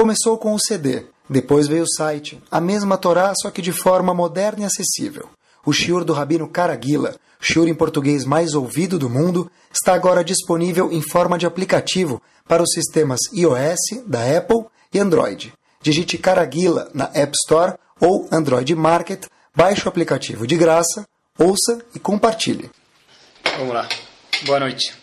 Começou com o CD, depois veio o site, a mesma Torá, só que de forma moderna e acessível. O shiur do Rabino Caraguila, shiur em português mais ouvido do mundo, está agora disponível em forma de aplicativo para os sistemas iOS, da Apple e Android. Digite Caraguila na App Store ou Android Market, baixe o aplicativo de graça, ouça e compartilhe. Vamos lá. Boa noite.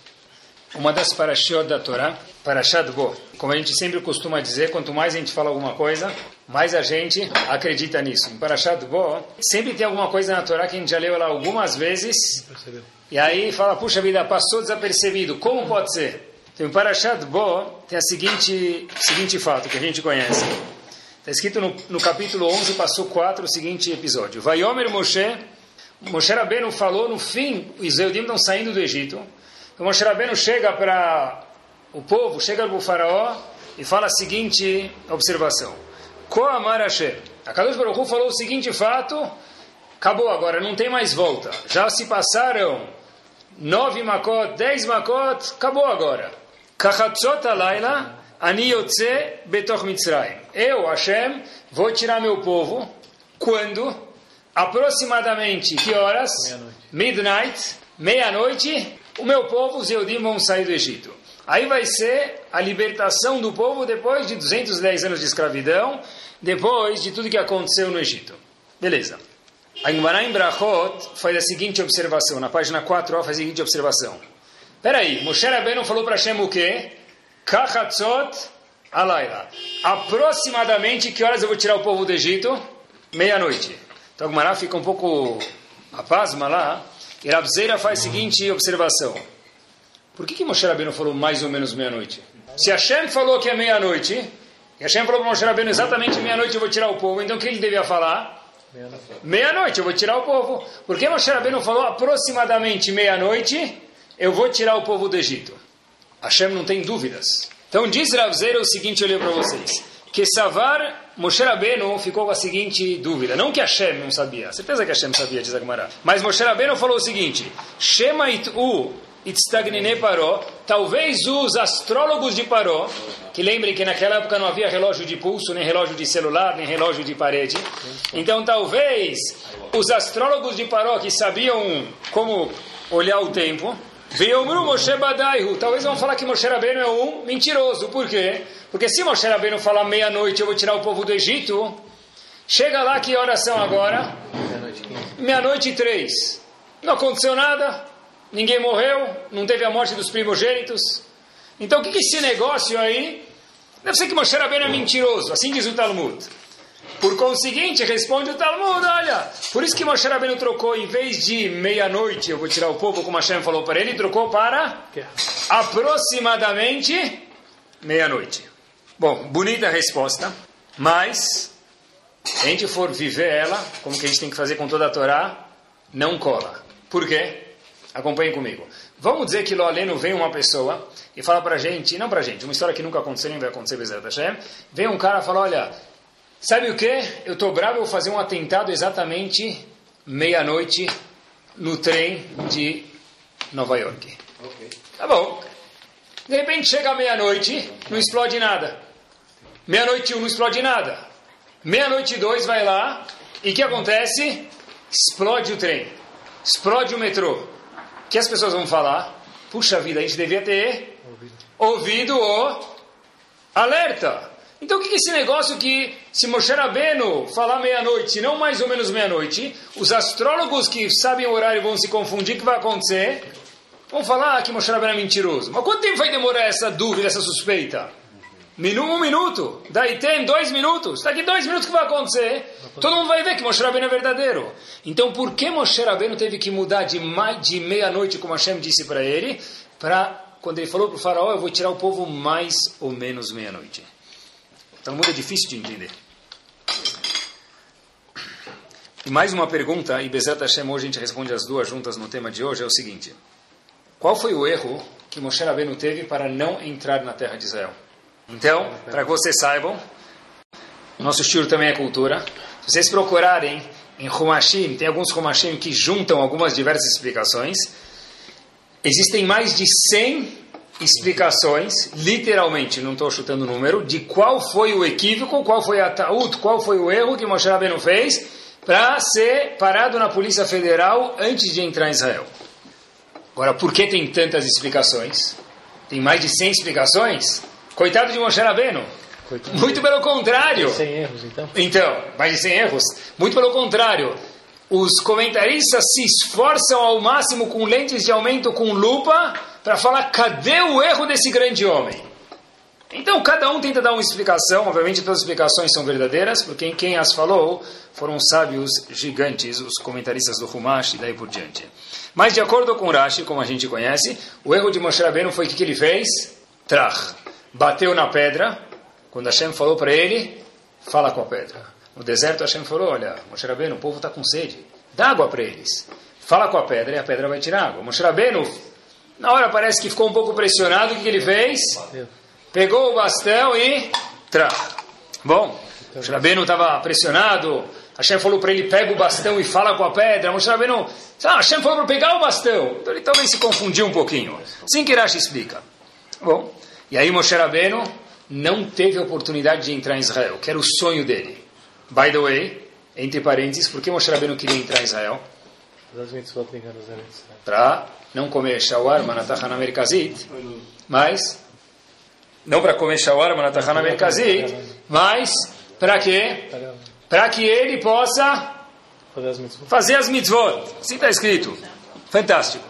Uma das parashiot da Torá, Parashat Bo. Como a gente sempre costuma dizer, quanto mais a gente fala alguma coisa, mais a gente acredita nisso. Em Parashat Bo, sempre tem alguma coisa na Torá que a gente já leu ela algumas vezes, e aí fala, puxa vida, passou desapercebido. Como pode ser? Então, em Parashat Bo, tem a seguinte, seguinte fato que a gente conhece. Está escrito no, no capítulo 11, passou 4, o seguinte episódio. Vaiomer Moshe, Moshe Rabbeinu falou no fim, os Eudim estão saindo do Egito, o Moshe Rabbeinu chega para o povo, chega para o faraó e fala a seguinte observação. Koamar Hashem. A Kadosh Baruch falou o seguinte fato, acabou agora, não tem mais volta. Já se passaram nove makot, dez makot, acabou agora. Kachatzot alayla ani yotze betoch mitzrayim. Eu, Hashem, vou tirar meu povo, quando? Aproximadamente, que horas? Midnight, meia-noite, o meu povo, os Eudim, vão sair do Egito. Aí vai ser a libertação do povo depois de 210 anos de escravidão, depois de tudo que aconteceu no Egito. Beleza. A Gemara em Brachot faz a seguinte observação, na página 4 faz a seguinte observação. Peraí, Moshe Rabbeinu falou para Hashem o quê? Kachatzot alayla. Aproximadamente que horas eu vou tirar o povo do Egito? Meia-noite. Então a Gemara fica um pouco apasma lá, e Rabzeira faz a seguinte observação. Por que, que Moshe Rabbeinu falou mais ou menos meia-noite? Se Hashem falou que é meia-noite, e Hashem falou para Moshe Rabbeinu exatamente meia-noite eu vou tirar o povo, então o que ele devia falar? Meia-noite eu vou tirar o povo. Por que Moshe Rabbeinu falou aproximadamente meia-noite eu vou tirar o povo do Egito? Hashem não tem dúvidas. Então diz Ravzeira o seguinte, eu leio para vocês. Que Savar Moshe Rabbeinu ficou com a seguinte dúvida. Não que Hashem não sabia. Certeza que Hashem sabia, diz Agmará. Mas Moshe Rabbeinu falou o seguinte. Shema it'u itstagnine paró. Talvez os astrólogos de Paró, que lembrem que naquela época não havia relógio de pulso, nem relógio de celular, nem relógio de parede. Então talvez os astrólogos de Paró que sabiam como olhar o tempo, Veomru Moshe Badaihu. Talvez vão falar que Moshe Rabbeinu é um mentiroso. Por quê? Porque se Moshe Rabbeinu falar meia-noite eu vou tirar o povo do Egito, chega lá que horas são agora? Meia-noite e três. Não aconteceu nada, ninguém morreu, não teve a morte dos primogênitos. Então o que, que esse negócio aí? Deve ser que Moshe Rabbeinu é mentiroso, assim diz o Talmud. Por conseguinte, responde o Talmud, olha, por isso que Moshe Rabbeinu trocou, em vez de meia-noite, eu vou tirar o povo, como Hashem falou para ele, trocou para aproximadamente meia-noite. Bom, bonita resposta, mas se a gente for viver ela, como que a gente tem que fazer com toda a Torá, não cola. Por quê? Acompanhem comigo. Vamos dizer que lá aleno vem uma pessoa e fala pra gente, não pra gente, uma história que nunca aconteceu, nem vai acontecer, Bezerra Hashem, vem um cara e fala, olha, Sabe o que? Eu estou bravo, vou fazer um atentado exatamente meia-noite no trem de Nova York. Ok. Tá bom. De repente chega meia-noite, não explode nada. Meia-noite um, não explode nada. Meia-noite dois, vai lá, e o que acontece? Explode o trem. Explode o metrô. O que as pessoas vão falar? Puxa vida, a gente devia ter ouvido o alerta. Então o que é esse negócio que se Moshe Rabbeinu falar meia-noite, não mais ou menos meia-noite, os astrólogos que sabem o horário vão se confundir, que vai acontecer? Vão falar que Moshe Rabbeinu é mentiroso. Mas quanto tempo vai demorar essa dúvida, essa suspeita? Minu, um minuto. Daí tem dois minutos. Daqui dois minutos que vai acontecer? Todo mundo vai ver que Moshe Rabbeinu é verdadeiro. Então por que Moshe Rabbeinu teve que mudar de, de meia-noite, como Hashem disse para ele, para, quando ele falou para o faraó, eu vou tirar o povo mais ou menos meia-noite? Talmud é difícil de entender. E mais uma pergunta, e Bezat Hashem hoje a gente responde as duas juntas no tema de hoje, é o seguinte. Qual foi o erro que Moshe Rabbeinu teve para não entrar na terra de Israel? Então, para que vocês saibam, nosso estilo também é cultura. Se vocês procurarem em Humashim, tem alguns Humashim que juntam algumas diversas explicações. Existem mais de 100 explicações, literalmente, não estou chutando o número, de qual foi o equívoco, qual foi a taúd, qual foi o erro que Moshe Rabbeinu fez para ser parado na Polícia Federal antes de entrar em Israel. Agora, por que tem tantas explicações? Tem mais de 100 explicações? Coitado de Moshe Rabbeinu. Coitado. Muito pelo contrário. 100 erros, então? Então, mais de 100 erros. Muito pelo contrário. Os comentaristas se esforçam ao máximo com lentes de aumento com lupa para falar cadê o erro desse grande homem. Então, cada um tenta dar uma explicação. Obviamente, todas as explicações são verdadeiras, porque quem as falou foram sábios gigantes, os comentaristas do Humash e daí por diante. Mas, de acordo com Rashi, como a gente conhece, o erro de Moshe Rabbeinu foi o que, ele fez? Trach. Bateu na pedra. Quando Hashem falou para ele, fala com a pedra. No deserto, Hashem falou, olha, Moshe Rabbeinu, o povo está com sede. Dá água para eles. Fala com a pedra e a pedra vai tirar água. Moshe Rabbeinu na hora parece que ficou um pouco pressionado. O que, ele fez? Pegou o bastão e. Tra. Bom, o Rabbeinu estava pressionado. Hashem falou para ele: pega o bastão e fala com a pedra. Moshe Rabbeinu. Ah, Hashem falou para pegar o bastão. Então ele talvez se confundiu um pouquinho. Assim que Rashi explica. Bom, e aí Moshe Rabbeinu não teve a oportunidade de entrar em Israel, que era o sonho dele. By the way, entre parênteses, por que Moshe Rabbeinu queria entrar em Israel? Para não comer shawarma na Tahana Merkazit, mas não para comer shawarma na Tahana Merkazit, mas para quê? Para que ele possa fazer as mitzvot. Assim está escrito. Fantástico.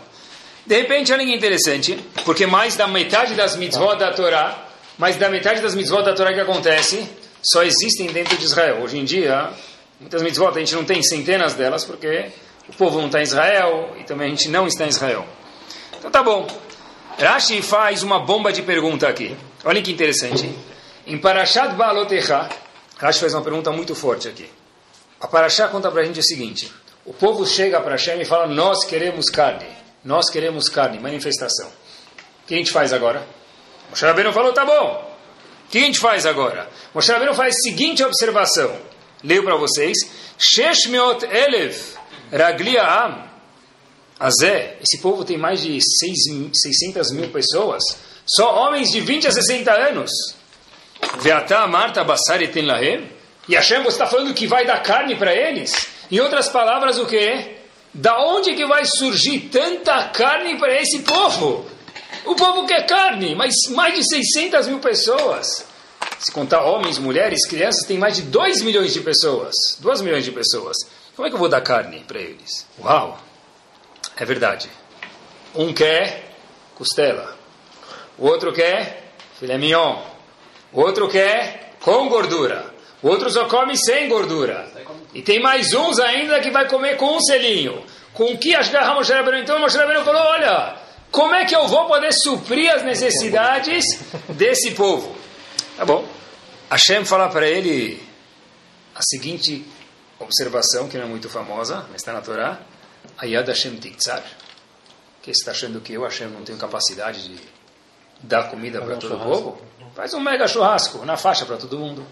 De repente, olha que interessante, porque mais da metade das mitzvot da Torá, mais da metade das mitzvot da Torá que acontece, só existem dentro de Israel. Hoje em dia, muitas mitzvot a gente não tem centenas delas, porque o povo não está em Israel e também a gente não está em Israel. Então tá bom. Rashi faz uma bomba de pergunta aqui. Olha que interessante. Em Parashat Baalotecha, Rashi faz uma pergunta muito forte aqui. A Parashá conta para a gente o seguinte. O povo chega para Hashem e fala, nós queremos carne. Nós queremos carne, manifestação. O que a gente faz agora? Moshe Rabbeinu falou, tá bom. O que a gente faz agora? Moshe Rabbeinu faz a seguinte observação. Leio para vocês. Sheshmeot Elev Raglia Am, Azé, esse povo tem mais de 600 mil pessoas, só homens de 20 a 60 anos. Veatá Marta Basari tem lahem. E Hashem, você está falando que vai dar carne para eles? Em outras palavras, o que? Da onde que vai surgir tanta carne para esse povo? O povo quer carne, mas mais de 600 mil pessoas. Se contar homens, mulheres, crianças, tem mais de 2 milhões de pessoas. 2 milhões de pessoas. Como é que eu vou dar carne para eles? Uau! É verdade. Um quer costela, o outro quer filé mignon, o outro quer com gordura, o outro só come sem gordura. E tem mais uns ainda que vai comer com um selinho. Com que acho que a Moshe Rabbeinu, então Moshe Rabbeinu falou, olha, como é que eu vou poder suprir as necessidades desse povo? Tá bom. Hashem fala para ele a seguinte observação que não é muito famosa, mas está na Torá. Ayad Hashem Tiktzar. Que está achando que eu, Hashem, não tenho capacidade de dar comida para todo o povo? Faz um mega churrasco na faixa para todo mundo.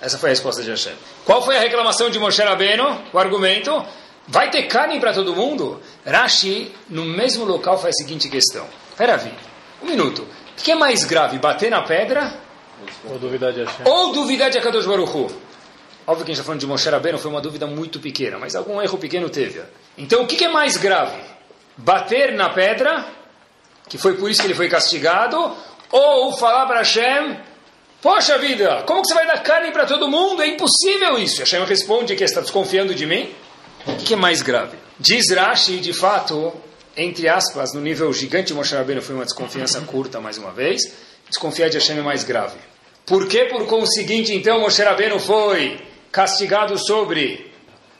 Essa foi a resposta de Hashem. Qual foi a reclamação de Moshe Rabbeinu? O argumento? Vai ter carne para todo mundo? Rashi, no mesmo local, faz a seguinte questão. Espera aí, um minuto. O que é mais grave, bater na pedra? Ou duvidar de Hashem? Ou duvidar de Akadosh Baruch Hu? Óbvio que a gente está falando de Moshe Rabbeinu, foi uma dúvida muito pequena, mas algum erro pequeno teve. Então, o que, é mais grave? Bater na pedra, que foi por isso que ele foi castigado, ou falar para Hashem, poxa vida, como que você vai dar carne para todo mundo? É impossível isso. Hashem responde que está desconfiando de mim. O que, é mais grave? Diz Rashi, de fato, entre aspas, no nível gigante, Moshe Rabbeinu foi uma desconfiança curta, mais uma vez. Desconfiar de Hashem é mais grave. Por que, por conseguinte, então, Moshe Rabbeinu foi castigado sobre,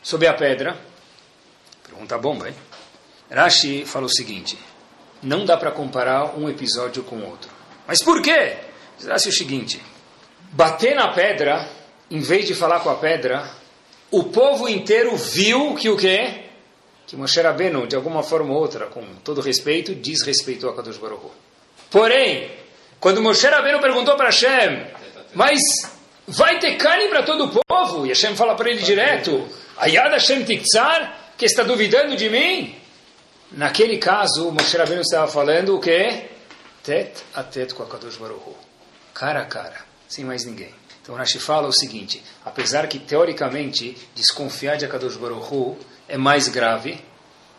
sobre a pedra? Pergunta bomba, hein? Rashi fala o seguinte: não dá para comparar um episódio com outro. Mas por quê? Rashi o seguinte: bater na pedra, em vez de falar com a pedra, o povo inteiro viu que o quê? Que Moshe Rabbeinu, de alguma forma ou outra, com todo respeito, desrespeitou a Kadosh Baruch Porém, quando Moshe Rabbeinu perguntou para Hashem, mas vai ter carne para todo o povo. E Hashem fala para ele direto, Ayad Hashem Tiktsar, que está duvidando de mim? Naquele caso, Moshe Rabbeinu estava falando o quê? Tet a tet com a Kadosh Baruch. Cara a cara, sem mais ninguém. Então Rashi fala o seguinte, apesar que teoricamente desconfiar de Akadosh Baruch é mais grave,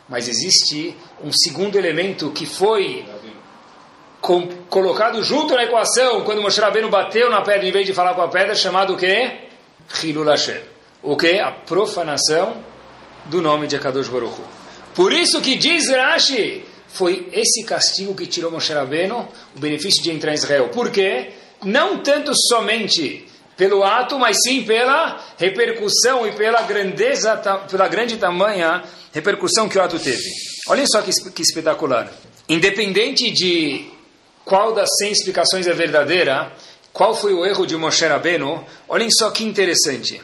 mas existe um segundo elemento que foi com, colocado junto na equação quando Moshe Rabbeinu bateu na pedra em vez de falar com a pedra, chamado o quê? Hilul Hashem. O quê? A profanação do nome de Akadosh Baruch Hu. Por isso que diz Rashi, foi esse castigo que tirou Moshe Rabbeinu o benefício de entrar em Israel. Por quê? Não tanto somente pelo ato, mas sim pela repercussão e pela grandeza, pela grande tamanha repercussão que o ato teve. Olhem só que, que espetacular. Independente de qual das 100 explicações é verdadeira, qual foi o erro de Moshe Rabbeinu, olhem só que interessante.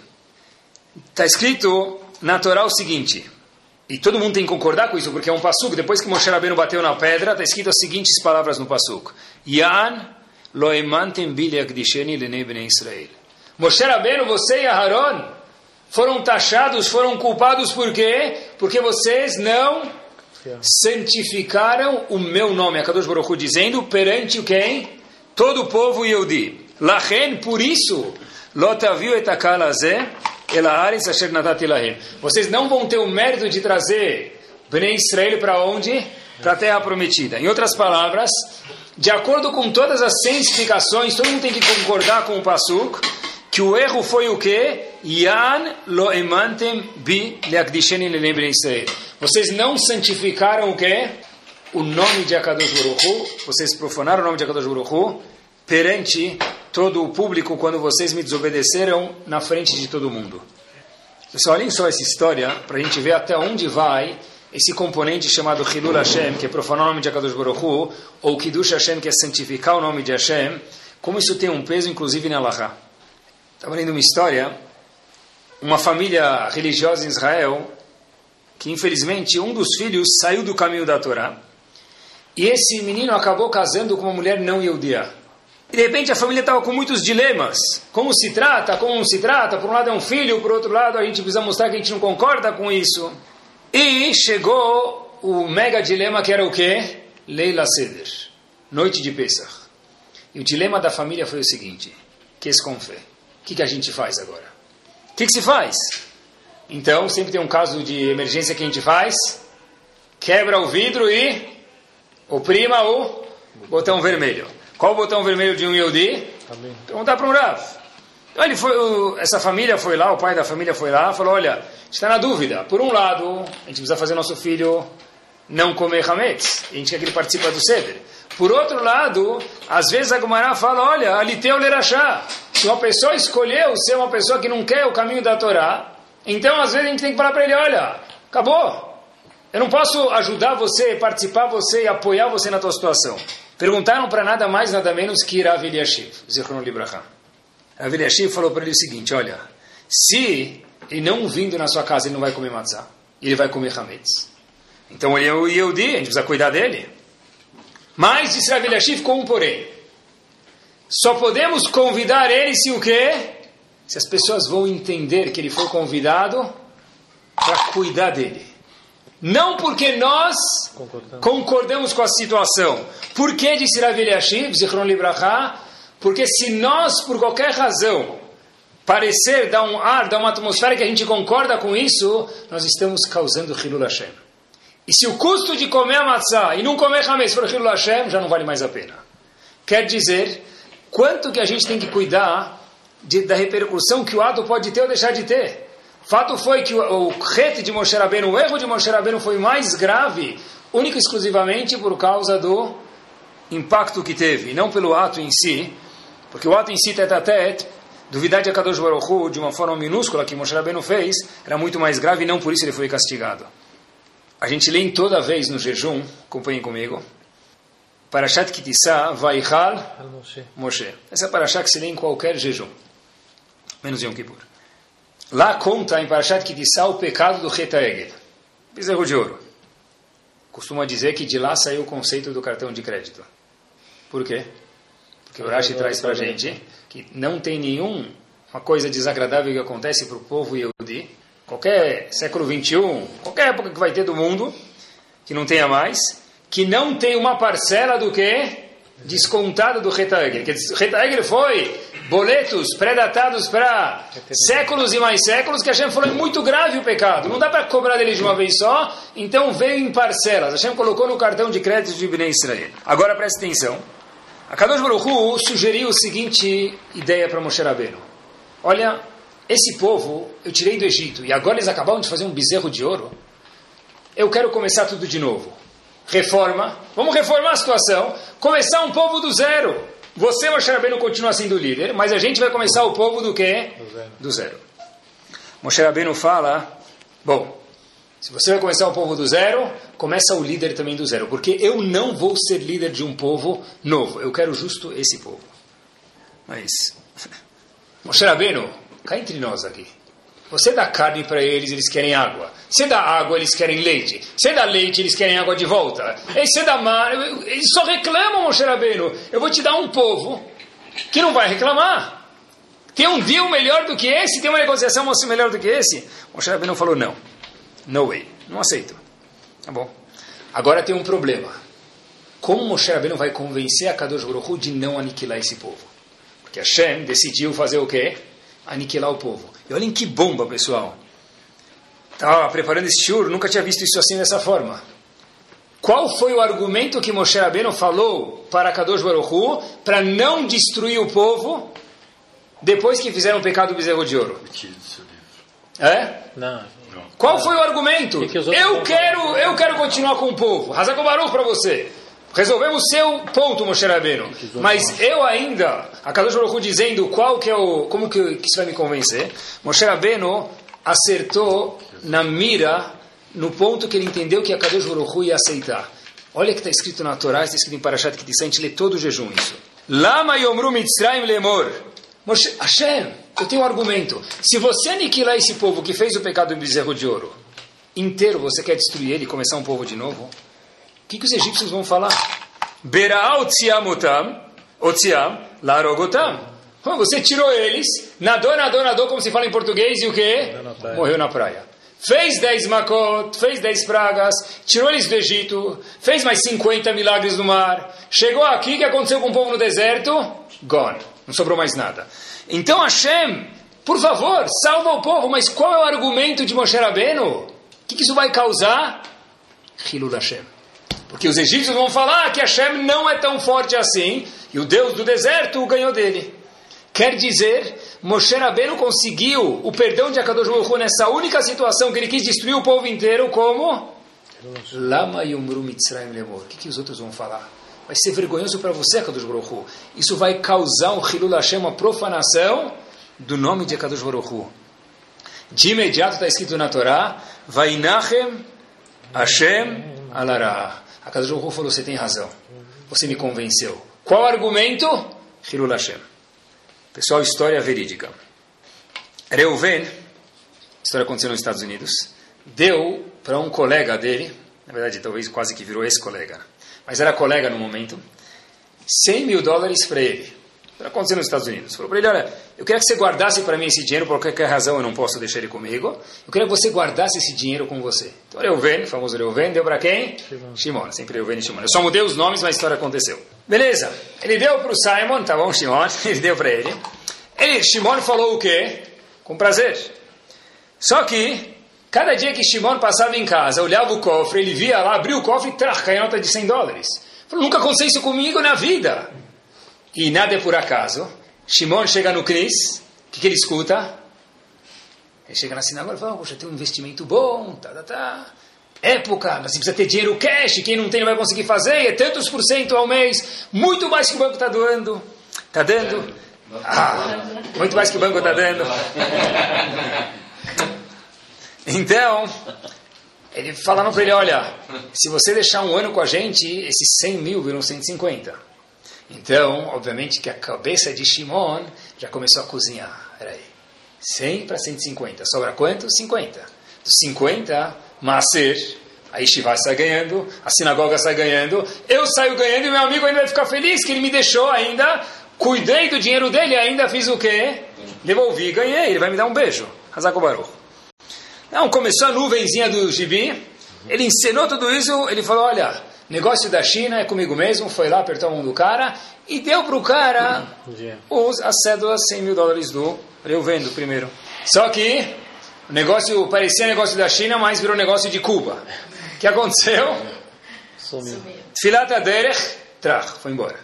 Está escrito na Torá o seguinte, e todo mundo tem que concordar com isso, porque é um passuco, depois que Moshe Rabbeinu bateu na pedra, está escrito as seguintes palavras no passuco. Yan lo emantem bilyak disheni lenei bnei Israel. Moshe Rabbeinu, você e Aharon foram taxados, foram culpados por quê? Porque vocês não santificaram o meu nome, a Kadosh Baruch Hu, dizendo perante quem? Todo o povo Yehudi. Lachen, por isso, lotaviu etakalazé, elaaris asher lahem. Vocês não vão ter o mérito de trazer Bnei Israel para onde? Para a terra prometida. Em outras palavras, de acordo com todas as 100 explicações, todo mundo tem que concordar com o Pasuk, que o erro foi o quê? Yan lo emantem bi leakdisheni lelembre Israel. Vocês não santificaram o quê? O nome de Akadosh Baruch Hu, vocês profanaram o nome de Akadosh Baruch Hu perante todo o público quando vocês me desobedeceram na frente de todo mundo. Pessoal, olhem só essa história para a gente ver até onde vai esse componente chamado Hilul Hashem, que é profanar o nome de Akadosh Baruch Hu, ou Kiddush Hashem, que é santificar o nome de Hashem, como isso tem um peso inclusive na Allahá. Estava lendo uma história, uma família religiosa em Israel, que infelizmente um dos filhos saiu do caminho da Torá, e esse menino acabou casando com uma mulher não Yehudiá. E de repente a família estava com muitos dilemas. Como se trata, como não se trata, por um lado é um filho, por outro lado a gente precisa mostrar que a gente não concorda com isso. E chegou o mega dilema que era o quê? Leila Seder, noite de Pesach. E o dilema da família foi o seguinte, que com fé que, que a gente faz agora? O que, que se faz? Então, sempre tem um caso de emergência que a gente faz, quebra o vidro e oprima o botão vermelho. Qual o botão vermelho de um Yodi? Perguntar para um Rav. Então, ele foi, essa família foi lá, o pai da família foi lá, falou, olha, está na dúvida. Por um lado, a gente precisa fazer nosso filho não comer hametz. A gente quer que ele participe do Seder. Por outro lado, às vezes a Gumará fala, olha, ali tem o Lerachá. Se uma pessoa escolheu ser uma pessoa que não quer o caminho da Torá, então às vezes a gente tem que falar para ele, olha, acabou. Eu não posso ajudar você, participar você e apoiar você na tua situação. Perguntaram para nada mais, nada menos que Rav Eliashiv, Zichron Libraha. Rav Eliashiv falou para ele o seguinte, olha, se ele não vindo na sua casa, ele não vai comer matzah, ele vai comer hametz. Então ele é o Yehudi, a gente precisa cuidar dele. Mas, disse Rav Eliashiv, com um porém. Só podemos convidar ele se o quê? Se as pessoas vão entender que ele foi convidado para cuidar dele. Não porque nós concordamos, concordamos com a situação. Por que, disse Rav Eliashiv, Zichron Libraha? Porque se nós, por qualquer razão, parecer, dar um ar, dar uma atmosfera que a gente concorda com isso, nós estamos causando Hilul Hashem. E se o custo de comer a matzah e não comer hametz for Hilul Hashem, já não vale mais a pena. Quer dizer, quanto que a gente tem que cuidar de, da repercussão que o ato pode ter ou deixar de ter. Fato foi que o, o de Moshe Rabbeinu, o erro de Moshe Rabbeinu foi mais grave, único e exclusivamente por causa do impacto que teve, e não pelo ato em si, porque o ato em si, tete a tete, duvidar de Akadosh Baruch Hu, de uma forma minúscula que Moshe Rabbeinu fez, era muito mais grave e não por isso ele foi castigado. A gente lê em toda vez no jejum, acompanhem comigo, Parashat Kitissá, Vaichal Moshe. Essa é a Parashat que se lê em qualquer jejum, menos Yom Kippur. Lá conta em Parashat Kitissá o pecado do Retaegel, bezerro de ouro. Costuma dizer que de lá saiu o conceito do cartão de crédito. Por quê? Porque o Rashi traz para a gente que não tem nenhum uma coisa desagradável que acontece para o povo Yehudi, qualquer século 21, qualquer época que vai ter do mundo, que não tenha mais, que não tem uma parcela do que? Descontada do Retaegel. Que Retaegel foi boletos predatados para séculos e mais séculos, que a Hashem falou é muito grave o pecado. Não dá para cobrar dele de uma vez só, então veio em parcelas. A Hashem colocou no cartão de crédito de Ibn Israel. Agora presta atenção. A Kadosh Baruch sugeriu a seguinte ideia para Moshe Rabbeinu. Olha, esse povo eu tirei do Egito e agora eles acabaram de fazer um bezerro de ouro. Eu quero começar tudo de novo. Reforma, vamos reformar a situação, começar um povo do zero. Você, Moshe Rabbeinu, continua sendo líder, mas a gente vai começar o povo do quê? Do zero. Do zero. Moshe Rabbeinu fala, bom, se você vai começar o povo do zero, começa o líder também do zero, porque eu não vou ser líder de um povo novo, eu quero justo esse povo. Mas, Moshe Rabbeinu, cá entre nós aqui. Você dá carne para eles, eles querem água. Você dá água, eles querem leite. Você dá leite, eles querem água de volta. E você dá mar, eles só reclamam, Moshe Rabbeinu. Eu vou te dar um povo que não vai reclamar. Tem um deal melhor do que esse? Tem uma negociação melhor do que esse? Moshe Rabbeinu falou, não. No way. Não aceito. Tá bom. Agora tem um problema. Como Moshe Rabbeinu vai convencer a Kadosh Baruch de não aniquilar esse povo? Porque Hashem decidiu fazer o quê? Aniquilar o povo. E olhem que bomba, pessoal. Estava preparando esse shur, nunca tinha visto isso assim dessa forma. Qual foi o argumento que Moshe Rabbeinu falou para Kadosh Baruch para não destruir o povo depois que fizeram o pecado do bezerro de ouro? É? Não. Qual foi o argumento? Eu quero, eu quero continuar com o povo. Hazakom Baruch para você. Resolvemos o seu ponto, Moshe Rabbeinu. Mas eu ainda, a Kadosh Baruch dizendo qual que é o, como que, que isso vai me convencer. Moshe Rabbeinu acertou na mira, no ponto que ele entendeu que a Kadosh Baruch ia aceitar. Olha que está escrito na Torá, está escrito em Parashat Kitzah, a gente lê todo o jejum isso. Lama yomru mitzrayim lemor. Moshe, Hashem, eu tenho um argumento. Se você aniquilar esse povo que fez o pecado do bezerro de ouro inteiro, você quer destruir ele e começar um povo de novo? O que, que os egípcios vão falar? Bera'al tziamutam, otziam, larogotam. Você tirou eles, nadou, nadou, nadou, como se fala em português, e o quê? Na Morreu na praia. Fez 10 makot, fez 10 pragas, tirou eles do Egito, fez mais 50 milagres no mar. Chegou aqui, o que aconteceu com o povo no deserto? Gone. Não sobrou mais nada. Então Hashem, por favor, salva o povo. Mas qual é o argumento de Moshe Rabbeinu? O que, que isso vai causar? Hilul Hashem. Porque os egípcios vão falar que Hashem não é tão forte assim, e o Deus do deserto ganhou dele. Quer dizer, Moshe Rabbeinu conseguiu o perdão de Akadosh Baruch nessa única situação que ele quis destruir o povo inteiro, como? Lama Yomru Mitzrayim Lemor. O que, que os outros vão falar? Vai ser vergonhoso para você, Akadosh Baruch. Isso vai causar um Hilul Hashem, uma profanação do nome de Akadosh Baruch. De imediato está escrito na Torá, Vainachem Hashem Alara. Akadosh Baruch Hu falou, você tem razão. Você me convenceu. Qual argumento? Hilul Hashem. Pessoal, história verídica. Reuven, história aconteceu nos Estados Unidos, deu para um colega dele, na verdade, talvez quase que virou ex-colega, mas era colega no momento, 100 mil dólares para ele. Aconteceu nos Estados Unidos. Falou para ele: Olha, eu queria que você guardasse para mim esse dinheiro, por qualquer razão eu não posso deixar ele comigo. Eu queria que você guardasse esse dinheiro com você. Então, Reuven, famoso Reuven, deu para quem? Shimon. Shimon, sempre Reuven e Shimon. Eu só mudei os nomes, mas a história aconteceu. Beleza, ele deu para o Simon, tá bom, Shimon, ele deu para ele. Ele, Shimon falou o quê? Com prazer. Só que, cada dia que Shimon passava em casa, olhava o cofre, ele via lá, abriu o cofre e trach, caiu nota de 100 dólares. Falou, nunca aconteceu isso comigo na vida. E nada é por acaso. Shimon chega no Cris, o que, que ele escuta? Ele chega na sinagoga e fala, poxa, tem um investimento bom, tá, tá, tá. Época, mas você precisa ter dinheiro cash, quem não tem não vai conseguir fazer, é tantos por cento ao mês, muito mais que o banco está doando. Está dando? Ah, muito mais que o banco está dando. Então, ele falando para ele, olha, se você deixar um ano com a gente, esses 100 mil viram 150. Então, obviamente que a cabeça de Shimon já começou a cozinhar. Peraí, 100 para 150. Sobra quanto? 50. Dos 50, Maser, a Yeshiva sai ganhando, a sinagoga sai ganhando, eu saio ganhando e meu amigo ainda vai ficar feliz que ele me deixou ainda, cuidei do dinheiro dele ainda fiz o quê? devolvi, ganhei, ele vai me dar um beijo. Hazako Baruch. Não, começou a nuvenzinha do gibi, ele ensinou tudo isso, ele falou, olha, negócio da China é comigo mesmo, foi lá, apertou a mão do cara e deu para o cara os, as cédulas 100 mil dólares do eu vendo primeiro. Só que o negócio parecia negócio da China, mas virou negócio de Cuba. O que aconteceu? Sumiu. Filata Derech, trach, foi embora.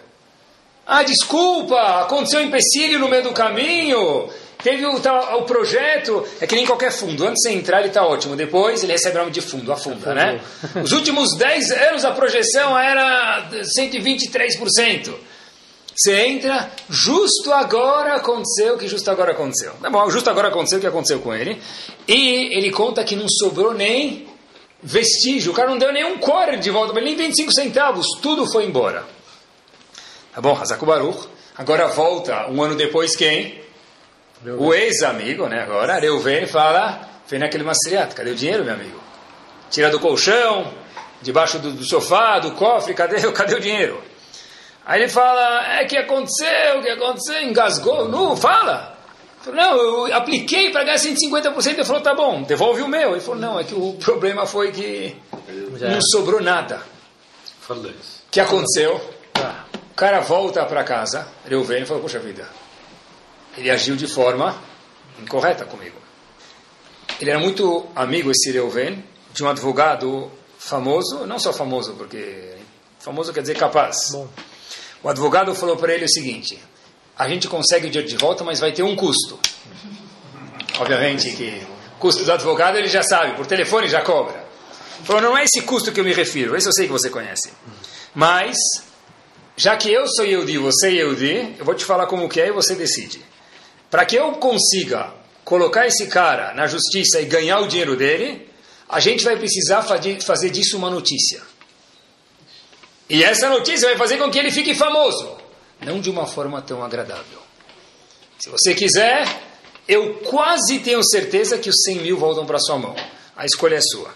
Ah, desculpa, aconteceu um empecilho no meio do caminho. Teve o, tá, o projeto, é que nem qualquer fundo. Antes de você entrar, ele está ótimo. Depois, ele recebe o nome de fundo, afunda, né? Os últimos 10 anos, a projeção era 123%. Você entra, justo agora aconteceu o que justo agora aconteceu. Tá bom, justo agora aconteceu o que aconteceu com ele. E ele conta que não sobrou nem vestígio. O cara não deu nem um core de volta, nem 25 centavos. Tudo foi embora. Tá bom, Hazaku Baruch. Agora volta, um ano depois, quem? O ex-amigo, né? Agora, Reuven fala, vem naquele mastriato, cadê o dinheiro, meu amigo? Tira do colchão, debaixo do, do sofá, do cofre, cadê, cadê o dinheiro? Aí ele fala, é que aconteceu, o que aconteceu, engasgou, não, fala. Não, eu apliquei para ganhar 150%, ele falou, tá bom, devolve o meu. Ele falou, não, é que o problema foi que não sobrou nada. Falou isso. O que aconteceu? O cara volta para casa, Reuven, e falou, poxa vida, ele agiu de forma incorreta comigo. Ele era muito amigo, esse Reuven, de um advogado famoso, não só famoso, porque famoso quer dizer capaz. bom. O advogado falou para ele o seguinte: a gente consegue o dinheiro de volta, mas vai ter um custo. Obviamente que o custo do advogado ele já sabe, por telefone já cobra. Falou, não é esse custo que eu me refiro, esse eu sei que você conhece. Mas, já que eu sou Yehudi você é Yehudi, eu vou te falar como que é e você decide. Para que eu consiga colocar esse cara na justiça e ganhar o dinheiro dele, a gente vai precisar fazer disso uma notícia. E essa notícia vai fazer com que ele fique famoso. Não de uma forma tão agradável. Se você quiser, eu quase tenho certeza que os 100 mil voltam para sua mão. A escolha é sua.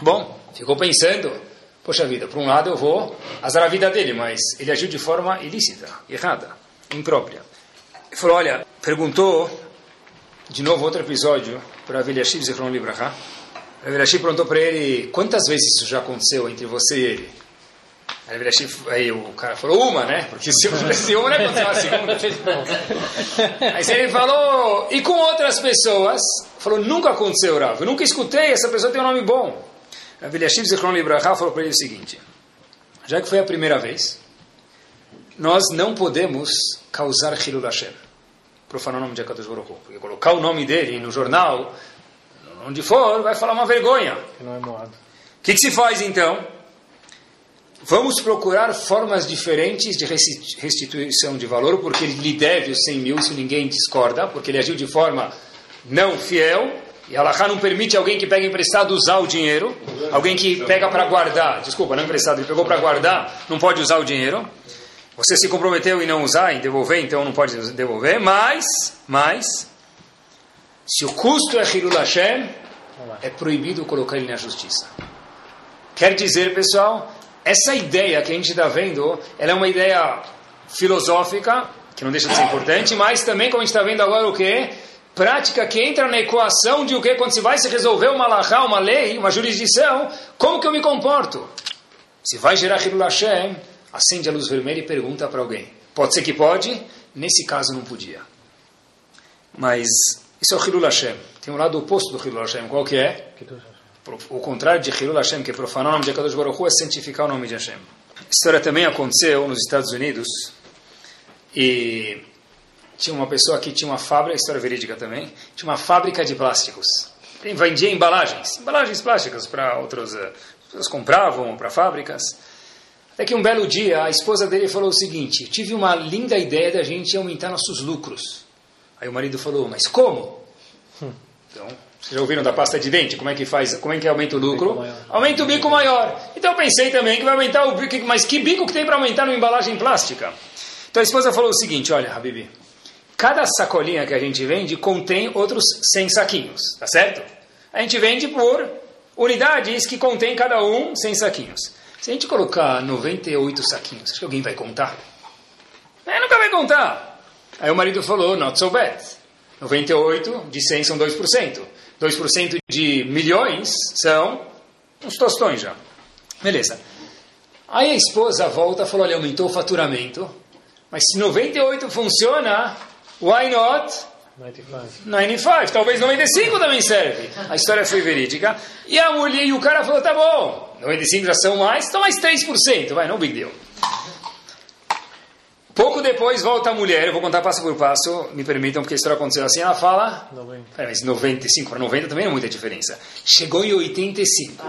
Bom, ficou pensando, poxa vida, por um lado eu vou azar a vida dele, mas ele agiu de forma ilícita, errada, imprópria. Ele falou, olha, perguntou, de novo outro episódio, para Veliashiv Zichron Libraha. Veliashiv perguntou para ele, quantas vezes isso já aconteceu entre você e ele? Aí, aí o cara falou, uma, né? Porque se eu tivesse uma, né? Aconteceu a segunda. Aí ele falou, e com outras pessoas? Falou, nunca aconteceu, Rav. Eu nunca escutei, essa pessoa tem um nome bom. A Veliashiv Zichron Libraha falou para ele o seguinte, já que foi a primeira vez, nós não podemos causar Hilul Hashem, profanar o nome de Akadosh Baruch Hu, porque colocar o nome dele no jornal, onde for, vai falar uma vergonha. Que não é moado. O que, que se faz então? Vamos procurar formas diferentes de resti- restituição de valor, porque ele lhe deve os 100 mil, se ninguém discorda, porque ele agiu de forma não fiel, e a não permite alguém que pega emprestado usar o dinheiro, alguém que pega para guardar, desculpa, não emprestado, ele pegou para guardar, não pode usar o dinheiro. Você se comprometeu em não usar, em devolver, então não pode devolver, mas, mas, se o custo é Hilul Hashem, é proibido colocar ele na justiça. Quer dizer, pessoal, essa ideia que a gente está vendo, ela é uma ideia filosófica, que não deixa de ser importante, mas também, como a gente está vendo agora, o que? Prática que entra na equação de o que? Quando se vai se resolver uma lahá, uma lei, uma jurisdição, como que eu me comporto? Se vai gerar Hilul Hashem, acende a luz vermelha e pergunta para alguém. Pode ser que pode, nesse caso não podia. Mas isso é o Hilul Hashem. Tem um lado oposto do Hilul Hashem, qual que é? O contrário de Hilul Hashem, que é profanar o nome de Akadosh Baruch Hu, é santificar o nome de Hashem. A história também aconteceu nos Estados Unidos e tinha uma pessoa que tinha uma fábrica, história verídica também, tinha uma fábrica de plásticos. Ele vendia embalagens, embalagens plásticas para outros, eh, pessoas compravam para fábricas. Até que um belo dia a esposa dele falou o seguinte: tive uma linda ideia da gente aumentar nossos lucros. Aí o marido falou: mas como? Então, vocês já ouviram da pasta de dente? Como é que faz? Como é que aumenta o lucro? Aumenta o bico maior. Então eu pensei também que vai aumentar o bico, mas que bico que tem para aumentar numa embalagem plástica? Então a esposa falou o seguinte: olha, Habibi, cada sacolinha que a gente vende contém outros 100 saquinhos, tá certo? A gente vende por unidades que contém cada um 100 saquinhos. Se a gente colocar 98 saquinhos, acho que alguém vai contar? É, nunca vai contar. Aí o marido falou, not so bad. 98 de 100 são 2%. 2% de milhões são uns tostões já. Beleza. Aí a esposa volta e falou, olha, aumentou o faturamento, mas se 98 funciona, why not 95. 95, talvez 95 também serve. A história foi verídica. E a mulher e o cara falou, tá bom, 95 já são mais, então mais 3%, vai, não big deal. Pouco depois volta a mulher, eu vou contar passo por passo, me permitam, porque a história aconteceu assim, ela fala, 90. Peraí, mas 95 para 90 também não é muita diferença. Chegou em 85.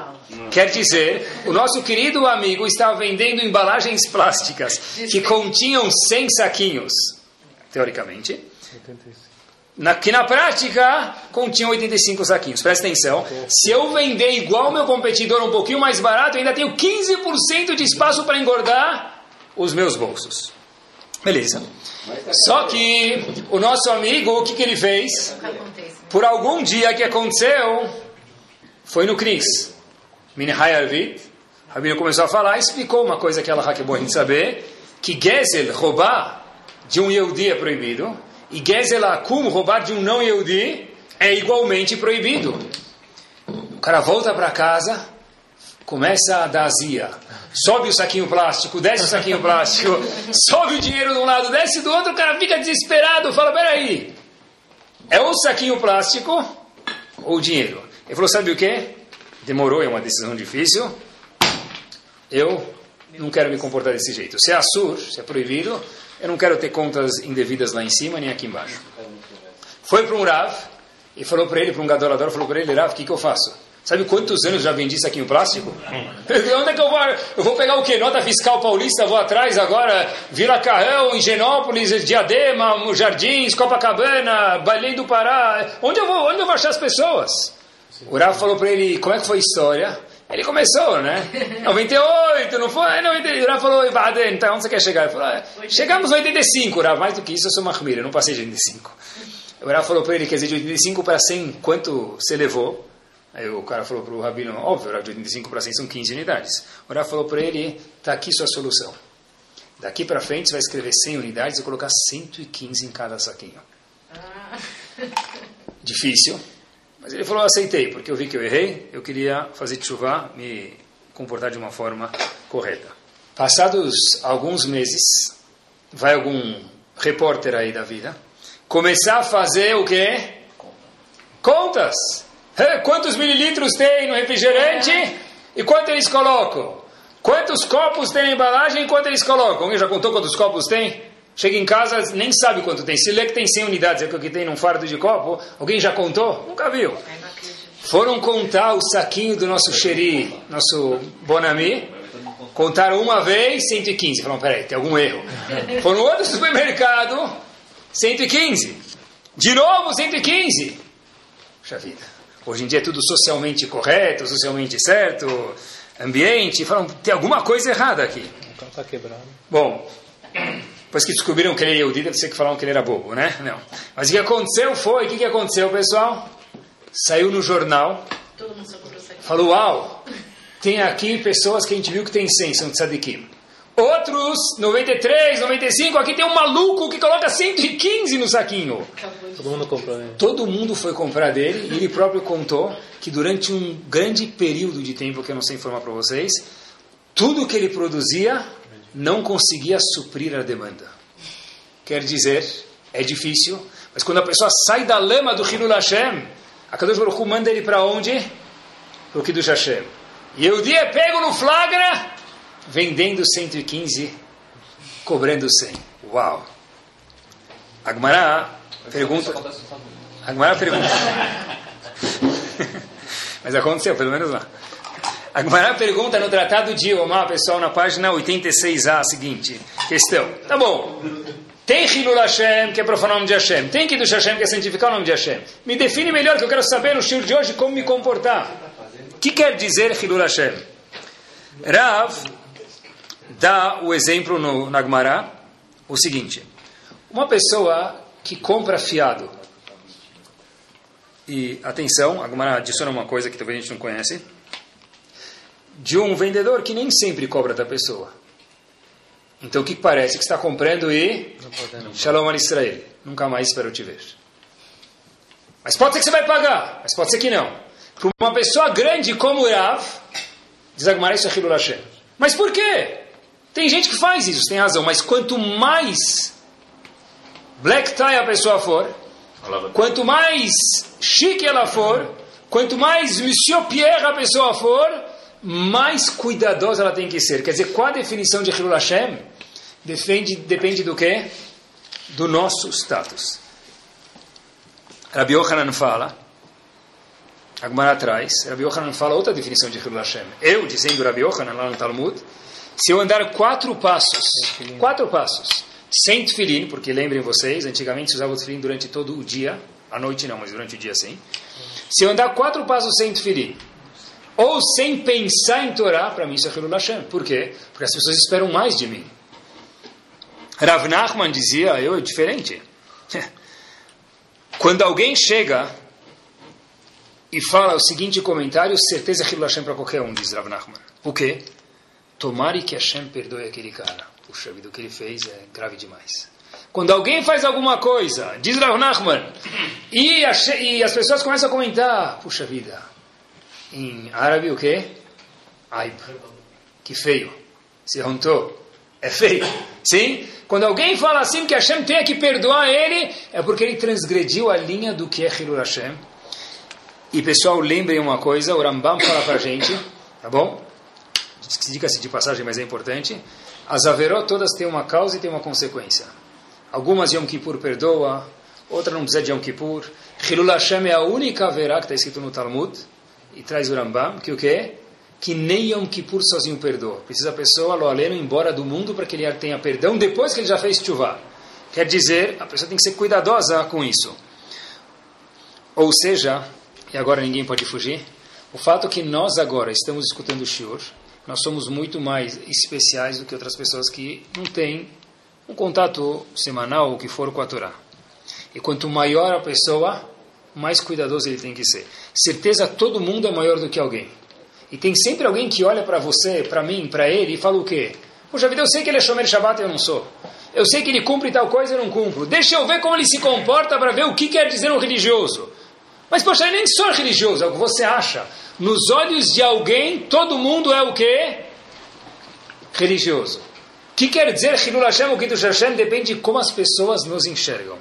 Quer dizer, o nosso querido amigo estava vendendo embalagens plásticas que continham 100 saquinhos, teoricamente, 85. Na, que na prática continham 85 saquinhos. Presta atenção, se eu vender igual ao meu competidor um pouquinho mais barato, eu ainda tenho 15% de espaço para engordar os meus bolsos. Beleza. Só que o nosso amigo, o que, que ele fez? O que acontece? Por algum dia que aconteceu, foi no Cris. Minhai Arvit. Rabino começou a falar, explicou uma coisa que ela que é boa a gente saber, que Gezel, roubar de um Yehudi é proibido, e Gezel Akum, roubar de um não Yehudi, é igualmente proibido. O cara volta para casa, começa a dar azia. Sobe o saquinho plástico, desce o saquinho plástico, sobe o dinheiro de um lado, desce do outro, o cara fica desesperado, fala, peraí, é o saquinho plástico ou o dinheiro? Ele falou, sabe o que? Demorou, é uma decisão difícil. Eu não quero me comportar desse jeito. Se é assur, se é proibido, eu não quero ter contas indevidas lá em cima nem aqui embaixo. Foi para um Rav e falou para ele, para um gadolador, falou para ele, Rav, o que, que eu faço? Sabe quantos anos já vendi saquinho plástico? Onde é que eu vou? Eu vou pegar o quê? Nota fiscal paulista, vou atrás agora, Vila Carrão, Higienópolis, Diadema, Jardins, Copacabana, Belém do Pará. Onde eu vou? Onde eu vou achar as pessoas? O Rav falou para ele, como é que foi a história? Ele começou, né? 98, não foi? Aí 90, o Rav falou, então onde você quer chegar? Ele falou, "Ah, chegamos a 85, Rav, mais do que isso eu sou Mahmir, eu não passei de 85. O Rav falou para ele, quer dizer, de 85 para 100, quanto você levou? Aí o cara falou para o Rabino, óbvio, Rav, de 85 para 100 são 15 unidades. O Rav falou para ele, está aqui sua solução. Daqui para frente você vai escrever 100 unidades e colocar 115 em cada saquinho. Difícil, mas ele falou, aceitei, porque eu vi que eu errei, eu queria fazer chuva, me comportar de uma forma correta. Passados alguns meses, vai algum repórter aí da vida, começar a fazer o quê? Contas. Quantos mililitros tem no refrigerante e quanto eles colocam? Quantos copos tem na embalagem e quanto eles colocam? Alguém já contou quantos copos tem? Chega em casa, nem sabe quanto tem. Se lê que tem 100 unidades, é o que tem num fardo de copo. Alguém já contou? Nunca viu. Foram contar o saquinho do nosso xeri, nosso Bonami. Contaram uma vez, 115. Falaram, peraí, tem algum erro. Foram outro supermercado, 115. De novo, 115. Puxa vida. Hoje em dia é tudo socialmente correto, socialmente certo, ambiente. Falam, tem alguma coisa errada aqui. O carro está quebrado. Bom, depois que descobriram que ele é Yehudi, deve ser que falaram que ele era bobo, né? Não. Mas o que aconteceu foi, o que, que aconteceu, pessoal? Saiu no jornal, Todo mundo só comprou saquinho. falou, uau, tem aqui pessoas que a gente viu que tem 100, são tzadikim. Outros, 93, 95, aqui tem um maluco que coloca 115 no saquinho. Todo mundo comprou né? Todo mundo foi comprar dele e ele próprio contou que durante um grande período de tempo, que eu não sei informar para vocês, tudo que ele produzia não conseguia suprir a demanda. Quer dizer, é difícil, mas quando a pessoa sai da lama do Hilul Hashem, a Kadosh Baruch manda ele para onde? Para o Kiddush Hashem. E o dia é pego no flagra, vendendo 115, cobrando 100. Uau! Agmará pergunta... Agmará pergunta... Mas aconteceu, pelo menos lá. A Gemara pergunta no Tratado de Omar, pessoal, na página 86a, seguinte questão. Tá bom. Tem Hilul Hashem, que é profanar o nome de Hashem. Tem Kiddush Hashem, que é santificar o nome de Hashem. Me define melhor, que eu quero saber no estilo de hoje como me comportar. O que quer dizer Hilul Hashem? Rav dá o exemplo no, na Gemara, o seguinte. Uma pessoa que compra fiado. E, atenção, a Gemara adiciona uma coisa que talvez a gente não conhece de um vendedor que nem sempre cobra da pessoa. Então o que parece? Que está comprando e Não podendo. Shalom al Israel. Nunca mais espero te ver. Mas pode ser que você vai pagar, mas pode ser que não. Para uma pessoa grande como Rav, diz Agmará, isso é Hashem. Mas por quê? Tem gente que faz isso, tem razão, mas quanto mais black tie a pessoa for, quanto mais chique ela for, quanto mais Monsieur Pierre a pessoa for, mais cuidadosa ela tem que ser. Quer dizer, qual a definição de Hilul Hashem? Depende, depende do quê? Do nosso status. Rabbi Yohanan fala, Agmará atrás, Rabbi Yohanan fala outra definição de Hilul Hashem. Eu, dizendo Rabbi Yohanan lá no Talmud, se eu andar quatro passos, quatro passos, sem tefilim, porque lembrem vocês, antigamente se usava o tefilim durante todo o dia, à noite não, mas durante o dia sim. Se eu andar quatro passos sem tefilim, ou sem pensar em Torá, para mim isso é Hilul Hashem. Por quê? Porque as pessoas esperam mais de mim. Rav Nachman dizia, eu é diferente. Quando alguém chega e fala o seguinte comentário, certeza é Hilul Hashem para qualquer um, diz Rav Nachman. O quê? Tomare que Hashem perdoe aquele cara. Puxa vida, o que ele fez é grave demais. Quando alguém faz alguma coisa, diz Rav Nachman, e, e as pessoas começam a comentar, puxa vida, em árabe o quê? Aib. Que feio. Se juntou. É feio. Sim? Quando alguém fala assim que Hashem tem que perdoar ele, é porque ele transgrediu a linha do que é Hilul Hashem. E pessoal, lembrem uma coisa, o Rambam fala pra gente, tá bom? diga-se de passagem, mas é importante, as averot todas têm uma causa e têm uma consequência. Algumas Yom Kippur perdoa, outra não precisa de Yom Kippur. Hilul Hashem é a única averá que está escrito no Talmud, e traz o Rambam, que o quê? Que nem Yom Kippur sozinho perdoa. Precisa a pessoa, lo embora do mundo para que ele tenha perdão depois que ele já fez chuva. Quer dizer, a pessoa tem que ser cuidadosa com isso. Ou seja, e agora ninguém pode fugir, o fato que nós agora estamos escutando o Shiur, nós somos muito mais especiais do que outras pessoas que não têm um contato semanal ou que for com a Torá. E quanto maior a pessoa, mais cuidadoso ele tem que ser. Certeza todo mundo é maior do que alguém. E tem sempre alguém que olha para você, para mim, para ele e fala o quê? Poxa vida, eu sei que ele é Shomer Shabbat e eu não sou. Eu sei que ele cumpre tal coisa e eu não cumpro. Deixa eu ver como ele se comporta para ver o que quer dizer um religioso. Mas, poxa, eu nem sou religioso, é o que você acha. Nos olhos de alguém, todo mundo é o quê? Religioso. O que quer dizer Hilul Hashem ou Kiddush Hashem? Depende de como as pessoas nos enxergam.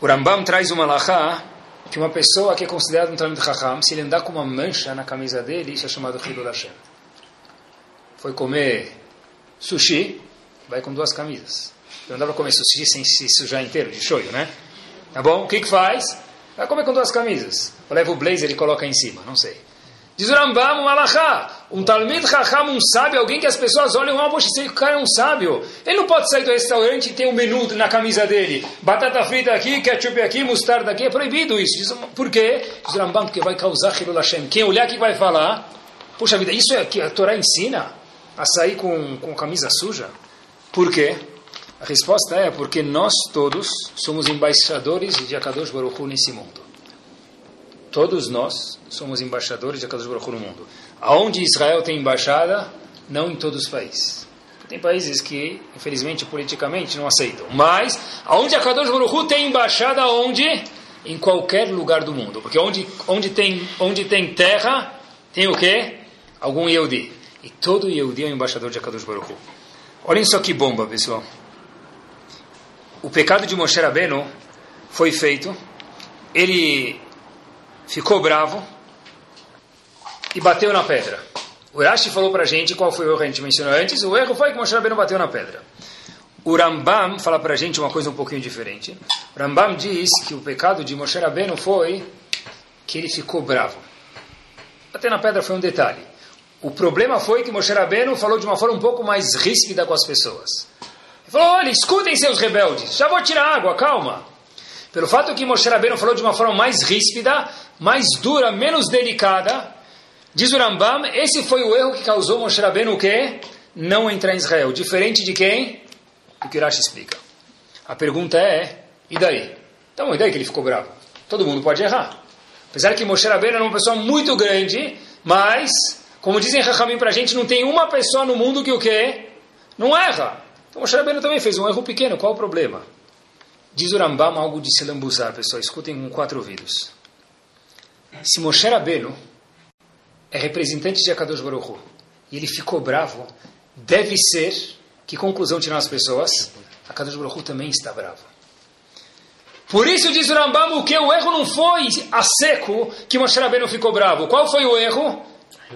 O Rambam traz uma lahá que uma pessoa que é considerada um Talmud Chacham, se ele andar com uma mancha na camisa dele, isso é chamado Hilul Hashem. Foi comer sushi, vai com duas camisas. Não dá para comer sushi sem se sujar inteiro, de shoyu, né? Tá bom? O que que faz? Vai comer com duas camisas. Leva o blazer e coloca em cima, não sei. Diz o Rambam, um alahá, um talmid chacham, um sábio, alguém que as pessoas olham, ah, poxa, esse cara é um sábio. Ele não pode sair do restaurante e ter um menu na camisa dele. Batata frita aqui, ketchup aqui, mostarda aqui, é proibido isso. Diz, por quê? Diz o Rambam, porque vai causar Hilul Hashem. Quem olhar que vai falar, poxa vida, isso é que a Torá ensina a sair com, com camisa suja? Por quê? A resposta é porque nós todos somos embaixadores de Akadosh Baruch nesse mundo. Todos nós somos embaixadores de Akadosh Baruch no mundo. Aonde Israel tem embaixada, não em todos os países. Tem países que, infelizmente, politicamente não aceitam. Mas, aonde Akadosh Baruch tem embaixada, onde? Em qualquer lugar do mundo. Porque onde, onde, tem, onde tem terra, tem o quê? Algum Yehudi. E todo Yehudi é um embaixador de Akadosh Baruch Olhem só que bomba, pessoal. O pecado de Moshe Rabbeinu foi feito. Ele ficou bravo e bateu na pedra. O Rashi falou para a gente qual foi o erro que a gente mencionou antes. O erro foi que Moshe Rabbeinu bateu na pedra. O Rambam fala para a gente uma coisa um pouquinho diferente. O Rambam diz que o pecado de Moshe Rabbeinu foi que ele ficou bravo. Bater na pedra foi um detalhe. O problema foi que Moshe Rabbeinu falou de uma forma um pouco mais ríspida com as pessoas. Ele falou, olha, escutem seus rebeldes, já vou tirar água, calma. Pelo fato que Moshe Rabbeinu falou de uma forma mais ríspida, mais dura, menos delicada, diz o Rambam, esse foi o erro que causou Moshe Rabbeinu o quê? Não entrar em Israel. Diferente de quem? O que Rashi explica. A pergunta é, e daí? Então, e daí que ele ficou bravo? Todo mundo pode errar. Apesar que Moshe Rabbeinu era uma pessoa muito grande, mas, como dizem Rahamim para a gente, não tem uma pessoa no mundo que o quê? Não erra. Então Moshe Rabbeinu também fez um erro pequeno, qual o problema? Diz o Rambam algo de se lambuzar, pessoal. Escutem com quatro ouvidos. Se Moshe Rabbeinu é representante de Akadosh Baruch e ele ficou bravo, deve ser, que conclusão tiram as pessoas? Akadosh Baruch também está bravo. Por isso diz o Rambam que o erro não foi a seco que Moshe Rabbeinu ficou bravo. Qual foi o erro?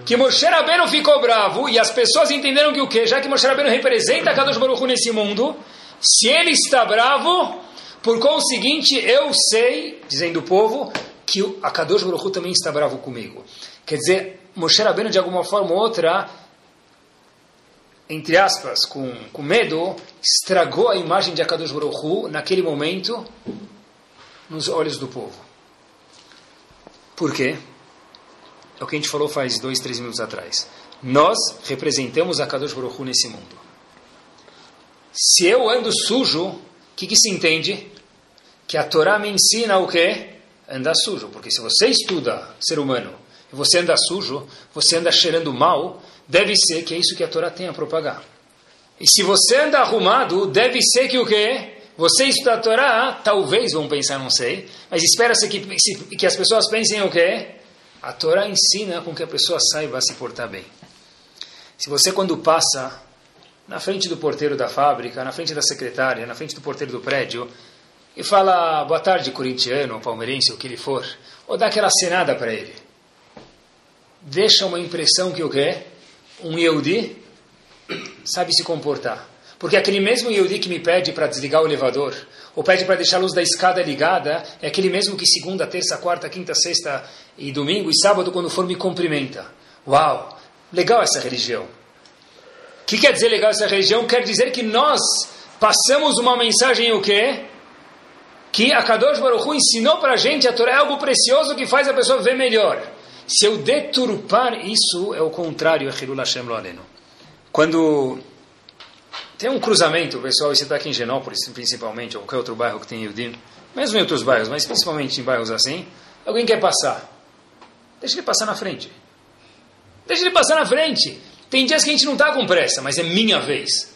Que Moshe Rabbeinu ficou bravo e as pessoas entenderam que o quê? Já que Moshe Rabbeinu representa Akadosh Baruch nesse mundo, se ele está bravo, por conseguinte, eu sei, dizendo o povo, que a Kadosh Baruch também está bravo comigo. Quer dizer, Moshe Rabbeinu, de alguma forma ou outra, entre aspas, com, com medo, estragou a imagem de Akadosh Baruch Hu, naquele momento, nos olhos do povo. Por quê? É o que a gente falou faz dois, três minutos atrás. Nós representamos a Kadosh Baruch Hu nesse mundo. Se eu ando sujo, o que, que se entende? Que a Torá me ensina o quê? Andar sujo. Porque se você estuda ser humano e você anda sujo, você anda cheirando mal, deve ser que é isso que a Torá tem a propagar. E se você anda arrumado, deve ser que o quê? Você estuda a Torá, talvez vão pensar, não sei, mas espera-se que, que as pessoas pensem o quê? A Torá ensina com que a pessoa saiba se portar bem. Se você, quando passa na frente do porteiro da fábrica, na frente da secretária, na frente do porteiro do prédio, e fala boa tarde, corintiano, palmeirense, o que ele for, ou dá aquela cenada para ele. Deixa uma impressão que o quê? Um Yehudi sabe se comportar. Porque aquele mesmo Yehudi que me pede para desligar o elevador, ou pede para deixar a luz da escada ligada, é aquele mesmo que segunda, terça, quarta, quinta, sexta e domingo e sábado, quando for, me cumprimenta. Uau! Legal essa religião. O que quer dizer legal essa religião? Quer dizer que nós passamos uma mensagem o quê? Que a Kadosh Baruch Hu ensinou para a gente, a Torá é algo precioso que faz a pessoa ver melhor. Se eu deturpar isso, é o contrário, é Hilul Hashem Lo Aleno. Quando tem um cruzamento, pessoal, você está aqui em Genópolis, principalmente, ou qualquer outro bairro que tem Yudim, mesmo em outros bairros, mas principalmente em bairros assim, alguém quer passar. Deixa ele passar na frente. Deixa ele passar na frente. Tem dias que a gente não está com pressa, mas é minha vez.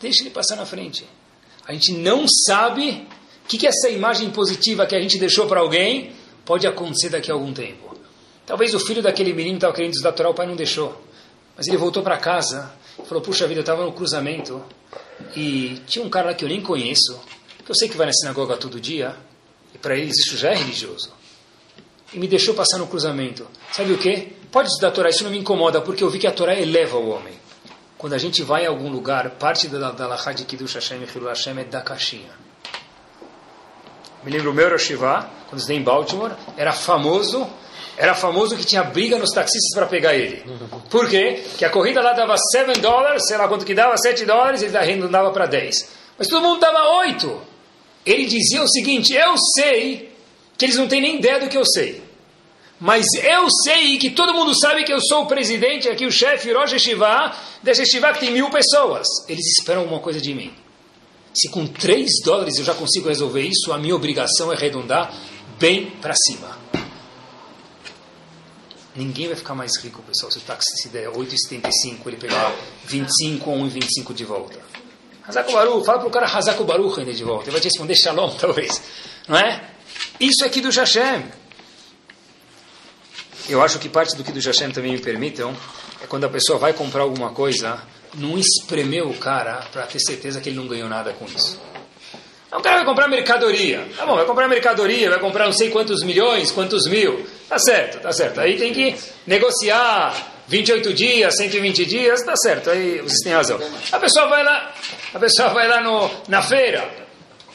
Deixa ele passar na frente. A gente não sabe o que, que essa imagem positiva que a gente deixou para alguém pode acontecer daqui a algum tempo. Talvez o filho daquele menino estava querendo estudar Torá, o pai não deixou. Mas ele voltou para casa e falou, puxa vida, eu estava no cruzamento e tinha um cara lá que eu nem conheço, que eu sei que vai na sinagoga todo dia, e para eles isso já é religioso. E me deixou passar no cruzamento. Sabe o que? Pode estudar a Torá, isso não me incomoda, porque eu vi que a Torá eleva o homem. Quando a gente vai a algum lugar, parte da, da Lachá de Kiddush Hashem e Hilul Hashem é da caixinha. Me lembro o meu Hashivá, quando estudei em Baltimore, era famoso, era famoso que tinha briga nos taxistas para pegar ele. Por quê? Porque a corrida lá dava 7 dólares, sei lá quanto que dava, 7 dólares, ele arredondava para 10. Mas todo mundo dava 8. Ele dizia o seguinte, eu sei que eles não têm nem ideia do que eu sei. Mas eu sei que todo mundo sabe que eu sou o presidente aqui, o chefe Rosh Hashivá, dessa Hashivá que tem mil pessoas. Eles esperam alguma coisa de mim. Se com 3 dólares eu já consigo resolver isso, a minha obrigação é arredondar bem para cima. Ninguém vai ficar mais rico, pessoal, se o táxi se der 8,75, ele pegar 25 ou 1,25 de volta. Hazako Baruch, fala para o cara Hazako Baruch ainda de volta. Ele vai te responder Shalom, talvez. Não é? Isso aqui do Hashem. Eu acho que parte do do Hashem também me permitam é quando a pessoa vai comprar alguma coisa, não espremer o cara para ter certeza que ele não ganhou nada com isso. Então, o cara vai comprar mercadoria. Tá bom, vai comprar mercadoria, vai comprar não sei quantos milhões, quantos mil. Tá certo, tá certo. Aí tem que negociar 28 dias, 120 dias, tá certo. Aí vocês têm razão. A pessoa vai lá, a pessoa vai lá no, na feira,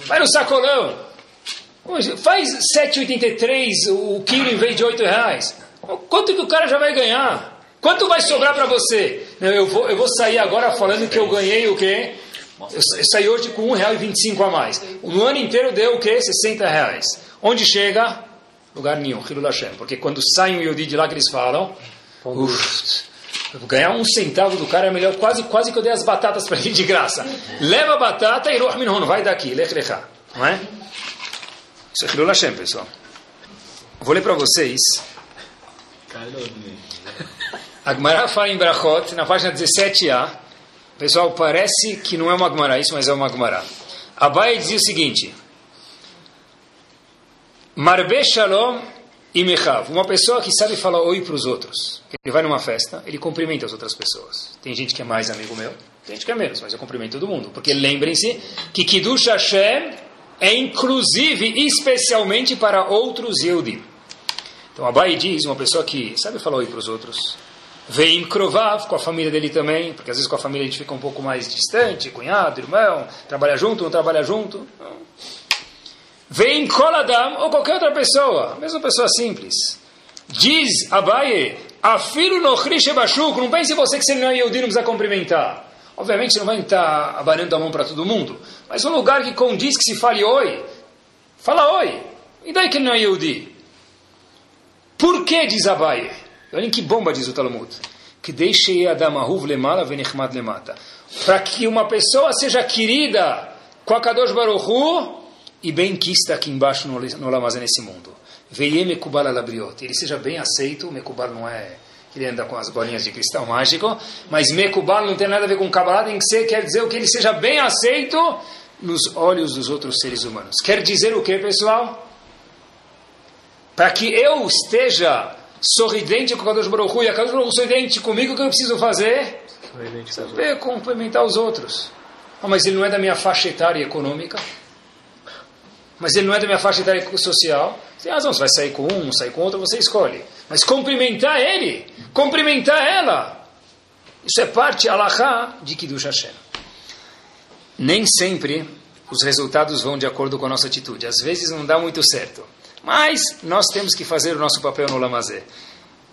vai no sacolão. Faz 7,83 o quilo em vez de 8 reais. Quanto que o cara já vai ganhar? Quanto vai sobrar para você? Eu vou, eu vou sair agora falando que eu ganhei o quê? Eu, eu saí hoje com R$1,25 a mais. No ano inteiro deu o quê? 60 reais. Onde chega? Lugar nenhum, Hashem. Porque quando sai um Yodi de lá que eles falam, uff, ganhar um centavo do cara é melhor, quase, quase que eu dei as batatas para ele de graça. Leva a batata e Ruh Minhon, vai daqui, Lech Lecha. Não é? Isso é Hashem, pessoal. Vou ler para vocês. A Gemara fala em Brachot, na página 17a. Pessoal, parece que não é uma Gemara isso, mas é uma Gemara. Abai dizia o seguinte: Marbe Shalom Mechav. Uma pessoa que sabe falar oi para os outros. Ele vai numa festa, ele cumprimenta as outras pessoas. Tem gente que é mais amigo meu, tem gente que é menos, mas eu cumprimento todo mundo. Porque lembrem-se que Kiddush Hashem é inclusive, especialmente para outros Yehudim. Então Abai diz, uma pessoa que sabe falar oi para os outros, vem Krovav com a família dele também, porque às vezes com a família a gente fica um pouco mais distante, cunhado, irmão, trabalha junto, não trabalha junto. Vem Koladam ou qualquer outra pessoa, mesma pessoa simples. Diz Abaye, afiro no Bashuk, não pense você que se ele não é Yehudi não precisa cumprimentar. Obviamente não vai estar abanando a mão para todo mundo, mas um lugar que condiz que se fale oi, fala oi. E daí que ele não é Yehudi? Por que diz Abaye? Olhem que bomba diz o Talmud. Que deixe Adamahuv lemala venichmad lemata. Para que uma pessoa seja querida com a Kadosh Baruchu e aqui embaixo no, no Lamazé nesse mundo. Veie Mekubal alabriot. Ele seja bem aceito. Mekubal não é ele anda com as bolinhas de cristal mágico, mas Mekubal não tem nada a ver com Kabbalah, tem que ser, quer dizer o que ele seja bem aceito nos olhos dos outros seres humanos. Quer dizer o que, pessoal? Para que eu esteja sorridente com o Kadosh Baruch Hu, e a Kadosh Baruch Hu sorridente comigo, o que eu preciso fazer? Saber complementar os outros. Oh, mas ele não é da minha faixa etária econômica. Mas ele não é da minha faixa etária social. Você tem razão, você vai sair com um, sair com outro, você escolhe. Mas cumprimentar ele, cumprimentar ela, isso é parte, alahá, de Kiddush Hashem. Nem sempre os resultados vão de acordo com a nossa atitude. Às vezes não dá muito certo. Mas nós temos que fazer o nosso papel no Lamazé.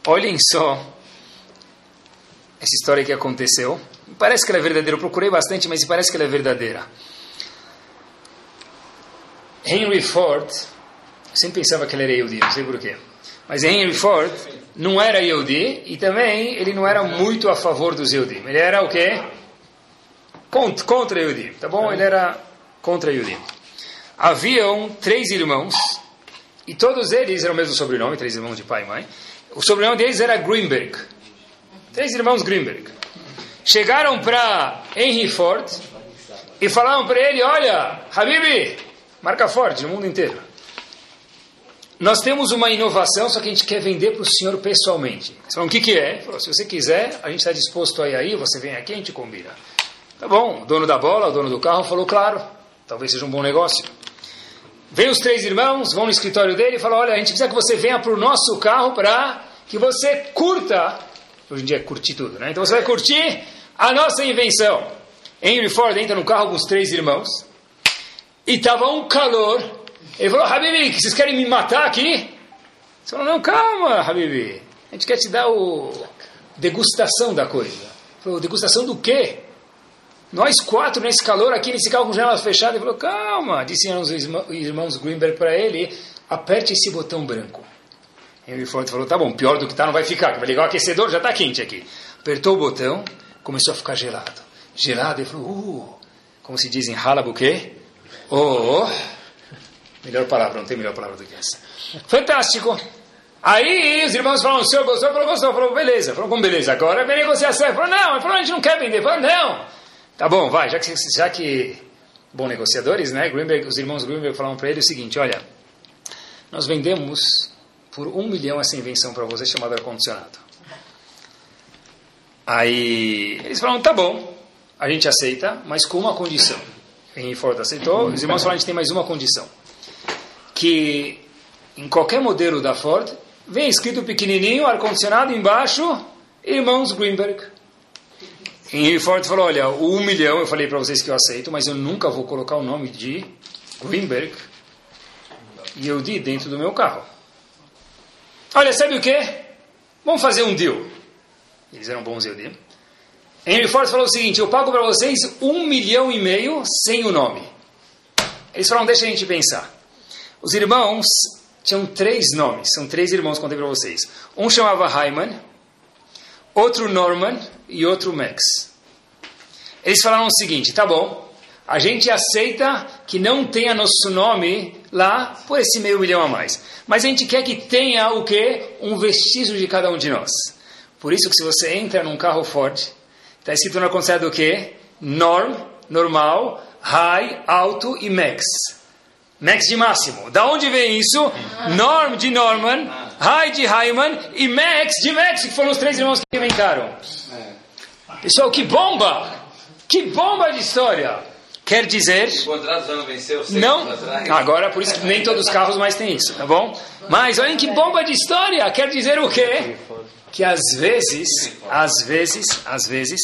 Olhem só essa história que aconteceu. Parece que ela é verdadeira. Eu procurei bastante, mas parece que ela é verdadeira. Henry Ford, eu sempre pensava que ele era Yehudi, não sei porquê. Mas Henry Ford não era Yehudi e também ele não era muito a favor dos Yehudi. Ele era o quê? Contra, contra Yehudi, tá bom? Ele era contra Yehudi. Haviam três irmãos e todos eles eram o mesmo sobrenome, três irmãos de pai e mãe. O sobrenome deles era Greenberg. Três irmãos Greenberg. Chegaram para Henry Ford e falaram para ele: Olha, Habibi, marca forte no mundo inteiro. Nós temos uma inovação, só que a gente quer vender para o senhor pessoalmente. Eles O que, que é? Ele falou, Se você quiser, a gente está disposto a ir aí, você vem aqui, a gente combina. Tá bom, o dono da bola, o dono do carro falou: Claro, talvez seja um bom negócio. Vem os três irmãos, vão no escritório dele e falam: Olha, a gente precisa que você venha para o nosso carro para que você curta. Hoje em dia é curtir tudo, né? Então você vai curtir a nossa invenção. Henry Ford entra no carro com os três irmãos e estava um calor. Ele falou: Habibi, vocês querem me matar aqui? Ele falou: Não, calma, Habibi. A gente quer te dar o degustação da coisa. Ele falou: Degustação do quê? Nós quatro, nesse calor aqui, nesse carro com janelas fechadas, ele falou, calma, disseram os irmãos Greenberg para ele, aperte esse botão branco. Henry Ford falou, tá bom, pior do que tá não vai ficar, vai ligar o aquecedor, já está quente aqui. Apertou o botão, começou a ficar gelado. Gelado, ele falou, uh, como se diz em o quê? Oh, oh, melhor palavra, não tem melhor palavra do que essa. Fantástico. Aí os irmãos falaram, o senhor gostou? Falou, gostou. Falou, beleza. Falou, como beleza? Agora vem negociação. Falou, não. Ele falou, a gente não quer vender. Falou, não. Tá bom, vai, já que, já que bom, negociadores, né? Greenberg, os irmãos Greenberg falaram para ele o seguinte: olha, nós vendemos por um milhão essa invenção para você chamada ar-condicionado. Aí eles falaram: tá bom, a gente aceita, mas com uma condição. Henry Ford aceitou, os irmãos falaram: a gente tem mais uma condição. Que em qualquer modelo da Ford, vem escrito pequenininho, ar-condicionado embaixo, irmãos Greenberg. E Ford falou, olha, um milhão eu falei para vocês que eu aceito, mas eu nunca vou colocar o nome de Greenberg e eu di dentro do meu carro. Olha, sabe o que? Vamos fazer um deal. Eles eram bons eu di. Henry Ford falou o seguinte, eu pago para vocês um milhão e meio sem o nome. Eles falaram, deixa a gente pensar. Os irmãos tinham três nomes, são três irmãos, contei para vocês. Um chamava Hyman, outro Norman e outro Max. Eles falaram o seguinte: tá bom, a gente aceita que não tenha nosso nome lá por esse meio milhão a mais, mas a gente quer que tenha o que? Um vestígio de cada um de nós. Por isso que se você entra num carro Ford, está escrito na conselho do que? Norm, normal, high, alto e max. Max de Máximo. Da onde vem isso? Norm de Norman, High de Hyman e Max de Max, que foram os três irmãos que inventaram. Pessoal, que bomba! Que bomba de história! Quer dizer. Venceu? Não, agora por isso que nem todos os carros mais têm isso, tá bom? Mas olhem que bomba de história! Quer dizer o quê? Que às vezes, às vezes, às vezes,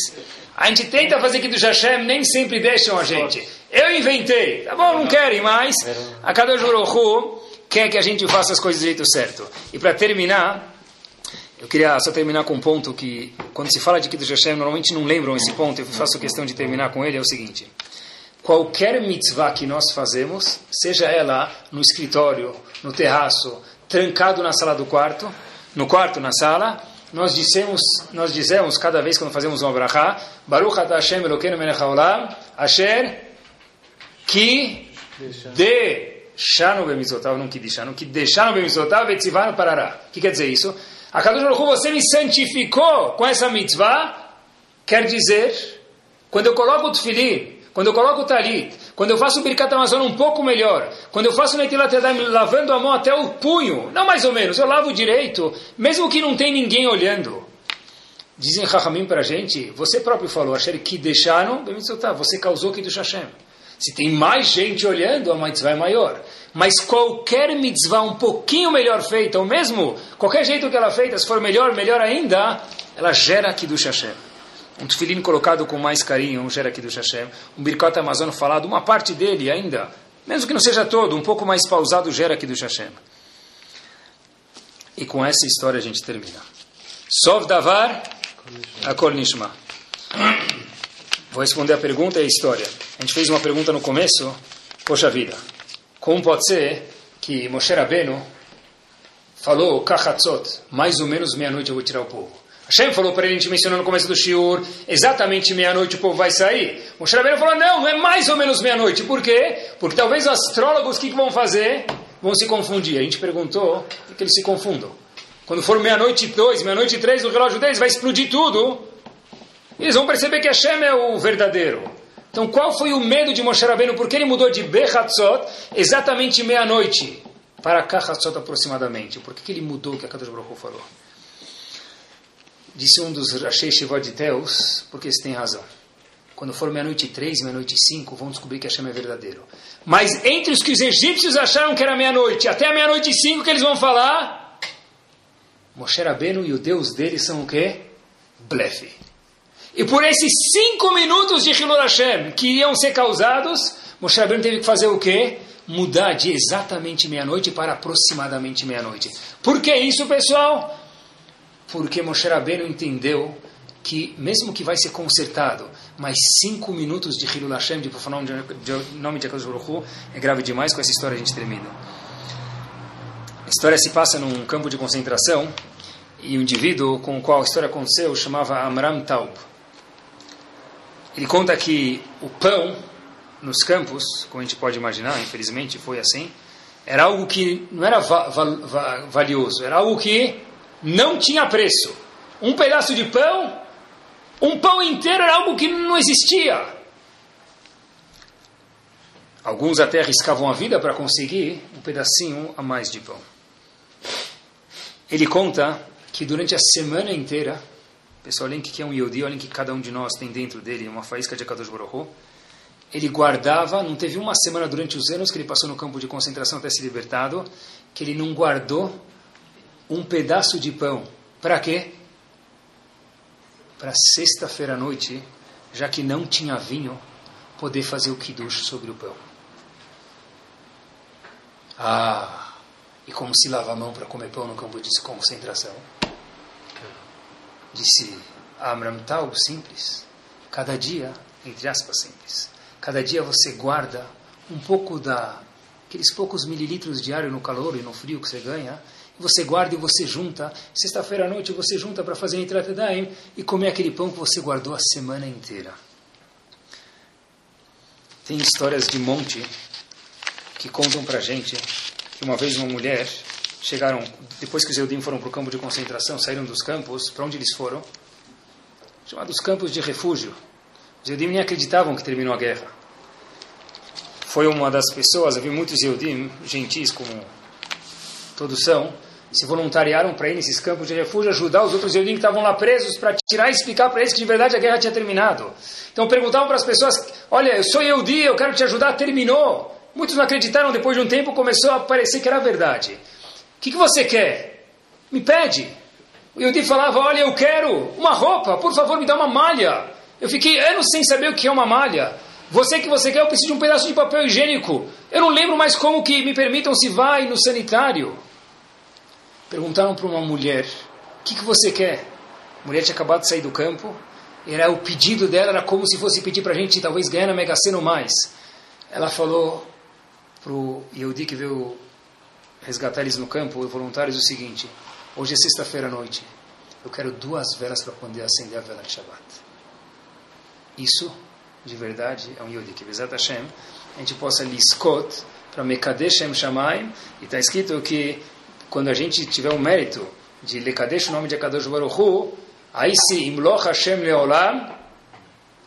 a gente tenta fazer que do Hashem nem sempre deixam a gente. Eu inventei, tá bom? Não querem mais. A Kadosh Baruch Hu quer que a gente faça as coisas do jeito certo. E para terminar, eu queria só terminar com um ponto que, quando se fala de Kiddush Hashem, normalmente não lembram esse ponto, eu faço questão de terminar com ele, é o seguinte. Qualquer mitzvah que nós fazemos, seja ela no escritório, no terraço, trancado na sala do quarto, no quarto, na sala, nós dissemos, nós dizemos cada vez quando fazemos uma brachá, Baruch atah Hashem Elokeinu melech haolam, Asher ki deixaram bemizotav, não que deixaram, que deixaram bemizotav, etzivaram parará. O que quer dizer isso? A Kadosh Baruch você me santificou com essa mitzvah, quer dizer, quando eu coloco o tefilim, quando eu coloco o talit, quando eu faço o Birkat Amazon um pouco melhor, quando eu faço o Netilat lavando a mão até o punho, não mais ou menos, eu lavo direito, mesmo que não tem ninguém olhando. Dizem Chachamim para a gente, você próprio falou, Asher deixaram, você causou do Hashem. Se tem mais gente olhando, a mitzvah é maior. Mas qualquer mitzvah um pouquinho melhor feita, ou mesmo qualquer jeito que ela é feita, se for melhor, melhor ainda, ela gera aqui do Hashem. Um tefilim colocado com mais carinho, gera aqui do Hashem. Um birkot amazon falado, uma parte dele ainda, mesmo que não seja todo, um pouco mais pausado, gera aqui do Hashem. E com essa história a gente termina. Sov davar, akol nishma. Vou responder a pergunta e a história. A gente fez uma pergunta no começo. Poxa vida, como pode ser que Moshe Rabbeinu falou, Kachatzot, mais ou menos meia-noite eu vou tirar o povo. Hashem falou para ele, a gente mencionou no começo do Shiur, exatamente meia-noite o povo vai sair. Moshe Rabbeinu falou, não, não é mais ou menos meia-noite. Por quê? Porque talvez os astrólogos, o que, que vão fazer? Vão se confundir. A gente perguntou, por que eles se confundam? Quando for meia-noite dois, meia-noite três, o relógio deles vai explodir tudo. Eles vão perceber que Hashem é o verdadeiro. Então, qual foi o medo de Moshe Rabbeinu? Por que ele mudou de Bechatzot, exatamente meia-noite, para Kachatzot aproximadamente? Por que, ele mudou o que a Kadosh Baruch Hu falou? Disse um dos Rashei Shivot de Teus, porque eles têm razão. Quando for meia-noite e três, meia-noite e cinco, vão descobrir que Hashem é verdadeiro. Mas entre os que os egípcios acharam que era meia-noite, até a meia-noite e cinco que eles vão falar, Moshe Rabbeinu e o Deus deles são o quê? Blefe. E por esses cinco minutos de Hilul Hashem que iam ser causados, Moshe Rabbeinu teve que fazer o quê? Mudar de exatamente meia-noite para aproximadamente meia-noite. Por que isso, pessoal? Porque Moshe Rabbeinu entendeu que, mesmo que vai ser consertado, mas cinco minutos de Hilul Hashem, de profanar o nome de Akadosh Baruch Hu, é grave demais, com essa história a gente termina. A história se passa num campo de concentração, e o indivíduo com o qual a história aconteceu chamava Amram Taub. Ele conta que o pão nos campos, como a gente pode imaginar, infelizmente foi assim, era algo que não era va va valioso, era algo que não tinha preço. Um pedaço de pão, um pão inteiro era algo que não existia. Alguns até arriscavam a vida para conseguir um pedacinho a mais de pão. Ele conta que durante a semana inteira, pessoal, olhem que é um Yodi, olhem que cada um de nós tem dentro dele uma faísca de Akadosh Baruch ele guardava, não teve uma semana durante os anos que ele passou no campo de concentração até se libertado, que ele não guardou um pedaço de pão. Para quê? Para sexta-feira à noite, já que não tinha vinho, poder fazer o kiddush sobre o pão. Ah, e como se lava a mão para comer pão no campo de concentração? Disse Amram Taub, simples. Cada dia, entre aspas, simples. Cada dia você guarda um pouco da aqueles poucos mililitros diário no calor e no frio que você ganha, você guarda e você junta. Sexta-feira à noite você junta para fazer Nitrat Daim e comer aquele pão que você guardou a semana inteira. Tem histórias de monte que contam para gente que uma vez uma mulher chegaram, depois que os Eudim foram para o campo de concentração, saíram dos campos, para onde eles foram? Chamados campos de refúgio. Os Eudim nem acreditavam que terminou a guerra. foi uma das pessoas, havia muitos Yehudim, gentis como todos são, se voluntariaram para ir nesses campos de refúgio, ajudar os outros Yehudim que estavam lá presos, para tirar e explicar para eles que de verdade a guerra tinha terminado. Então perguntavam para as pessoas, olha, eu sou Yehudi, eu quero te ajudar, terminou. Muitos não acreditaram, depois de um tempo começou a parecer que era verdade. O que, que você quer? Me pede. O Yehudi falava, olha, eu quero uma roupa, por favor, me dá uma malha. Eu fiquei anos sem saber o que é uma malha. Você que você quer, eu preciso de um pedaço de papel higiênico. Eu não lembro mais como que me permitam se vai no sanitário. Perguntaram para uma mulher: O que, que você quer? A mulher tinha acabado de sair do campo. Era o pedido dela era como se fosse pedir para a gente talvez ganhar na Mega Sena ou mais. Ela falou para o Yehudi que veio resgatar eles no campo, os voluntários, o seguinte: Hoje é sexta-feira à noite. Eu quero duas velas para poder acender a vela de Shabbat. Isso, de verdade, é um Yehudi que, Bezat Hashem, a gente possa liskot para Mekadesh Shem Shamayim. E está escrito que quando a gente tiver o mérito de Lekadesh o nome de Akadosh Baruch Hu, aí se Imloch Hashem Leolam,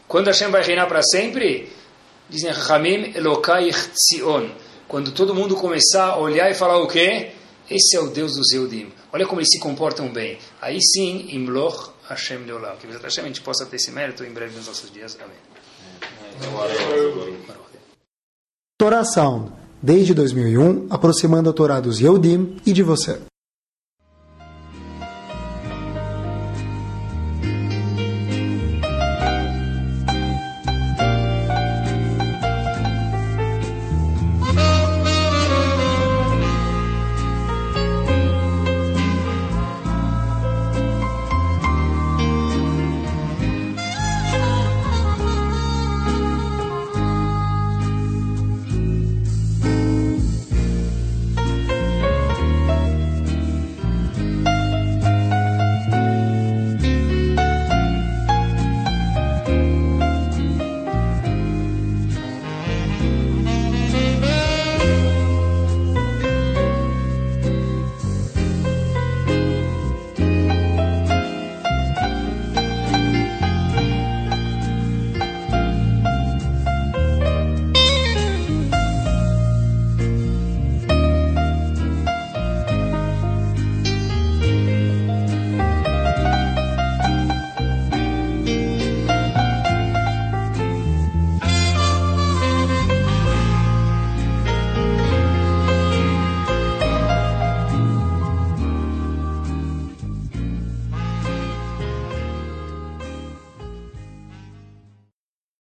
quando Hashem vai reinar para sempre, dizem Hamim Elokai Tzion. Quando todo mundo começar a olhar e falar o quê? Esse é o Deus dos Eudim. Olha como eles se comportam bem. Aí sim, Imloch Hashem Leolam. Que a gente possa ter esse mérito em breve nos nossos dias. Amém. Torá Sound, desde 2001, aproximando a Torá dos Yehudim e de você.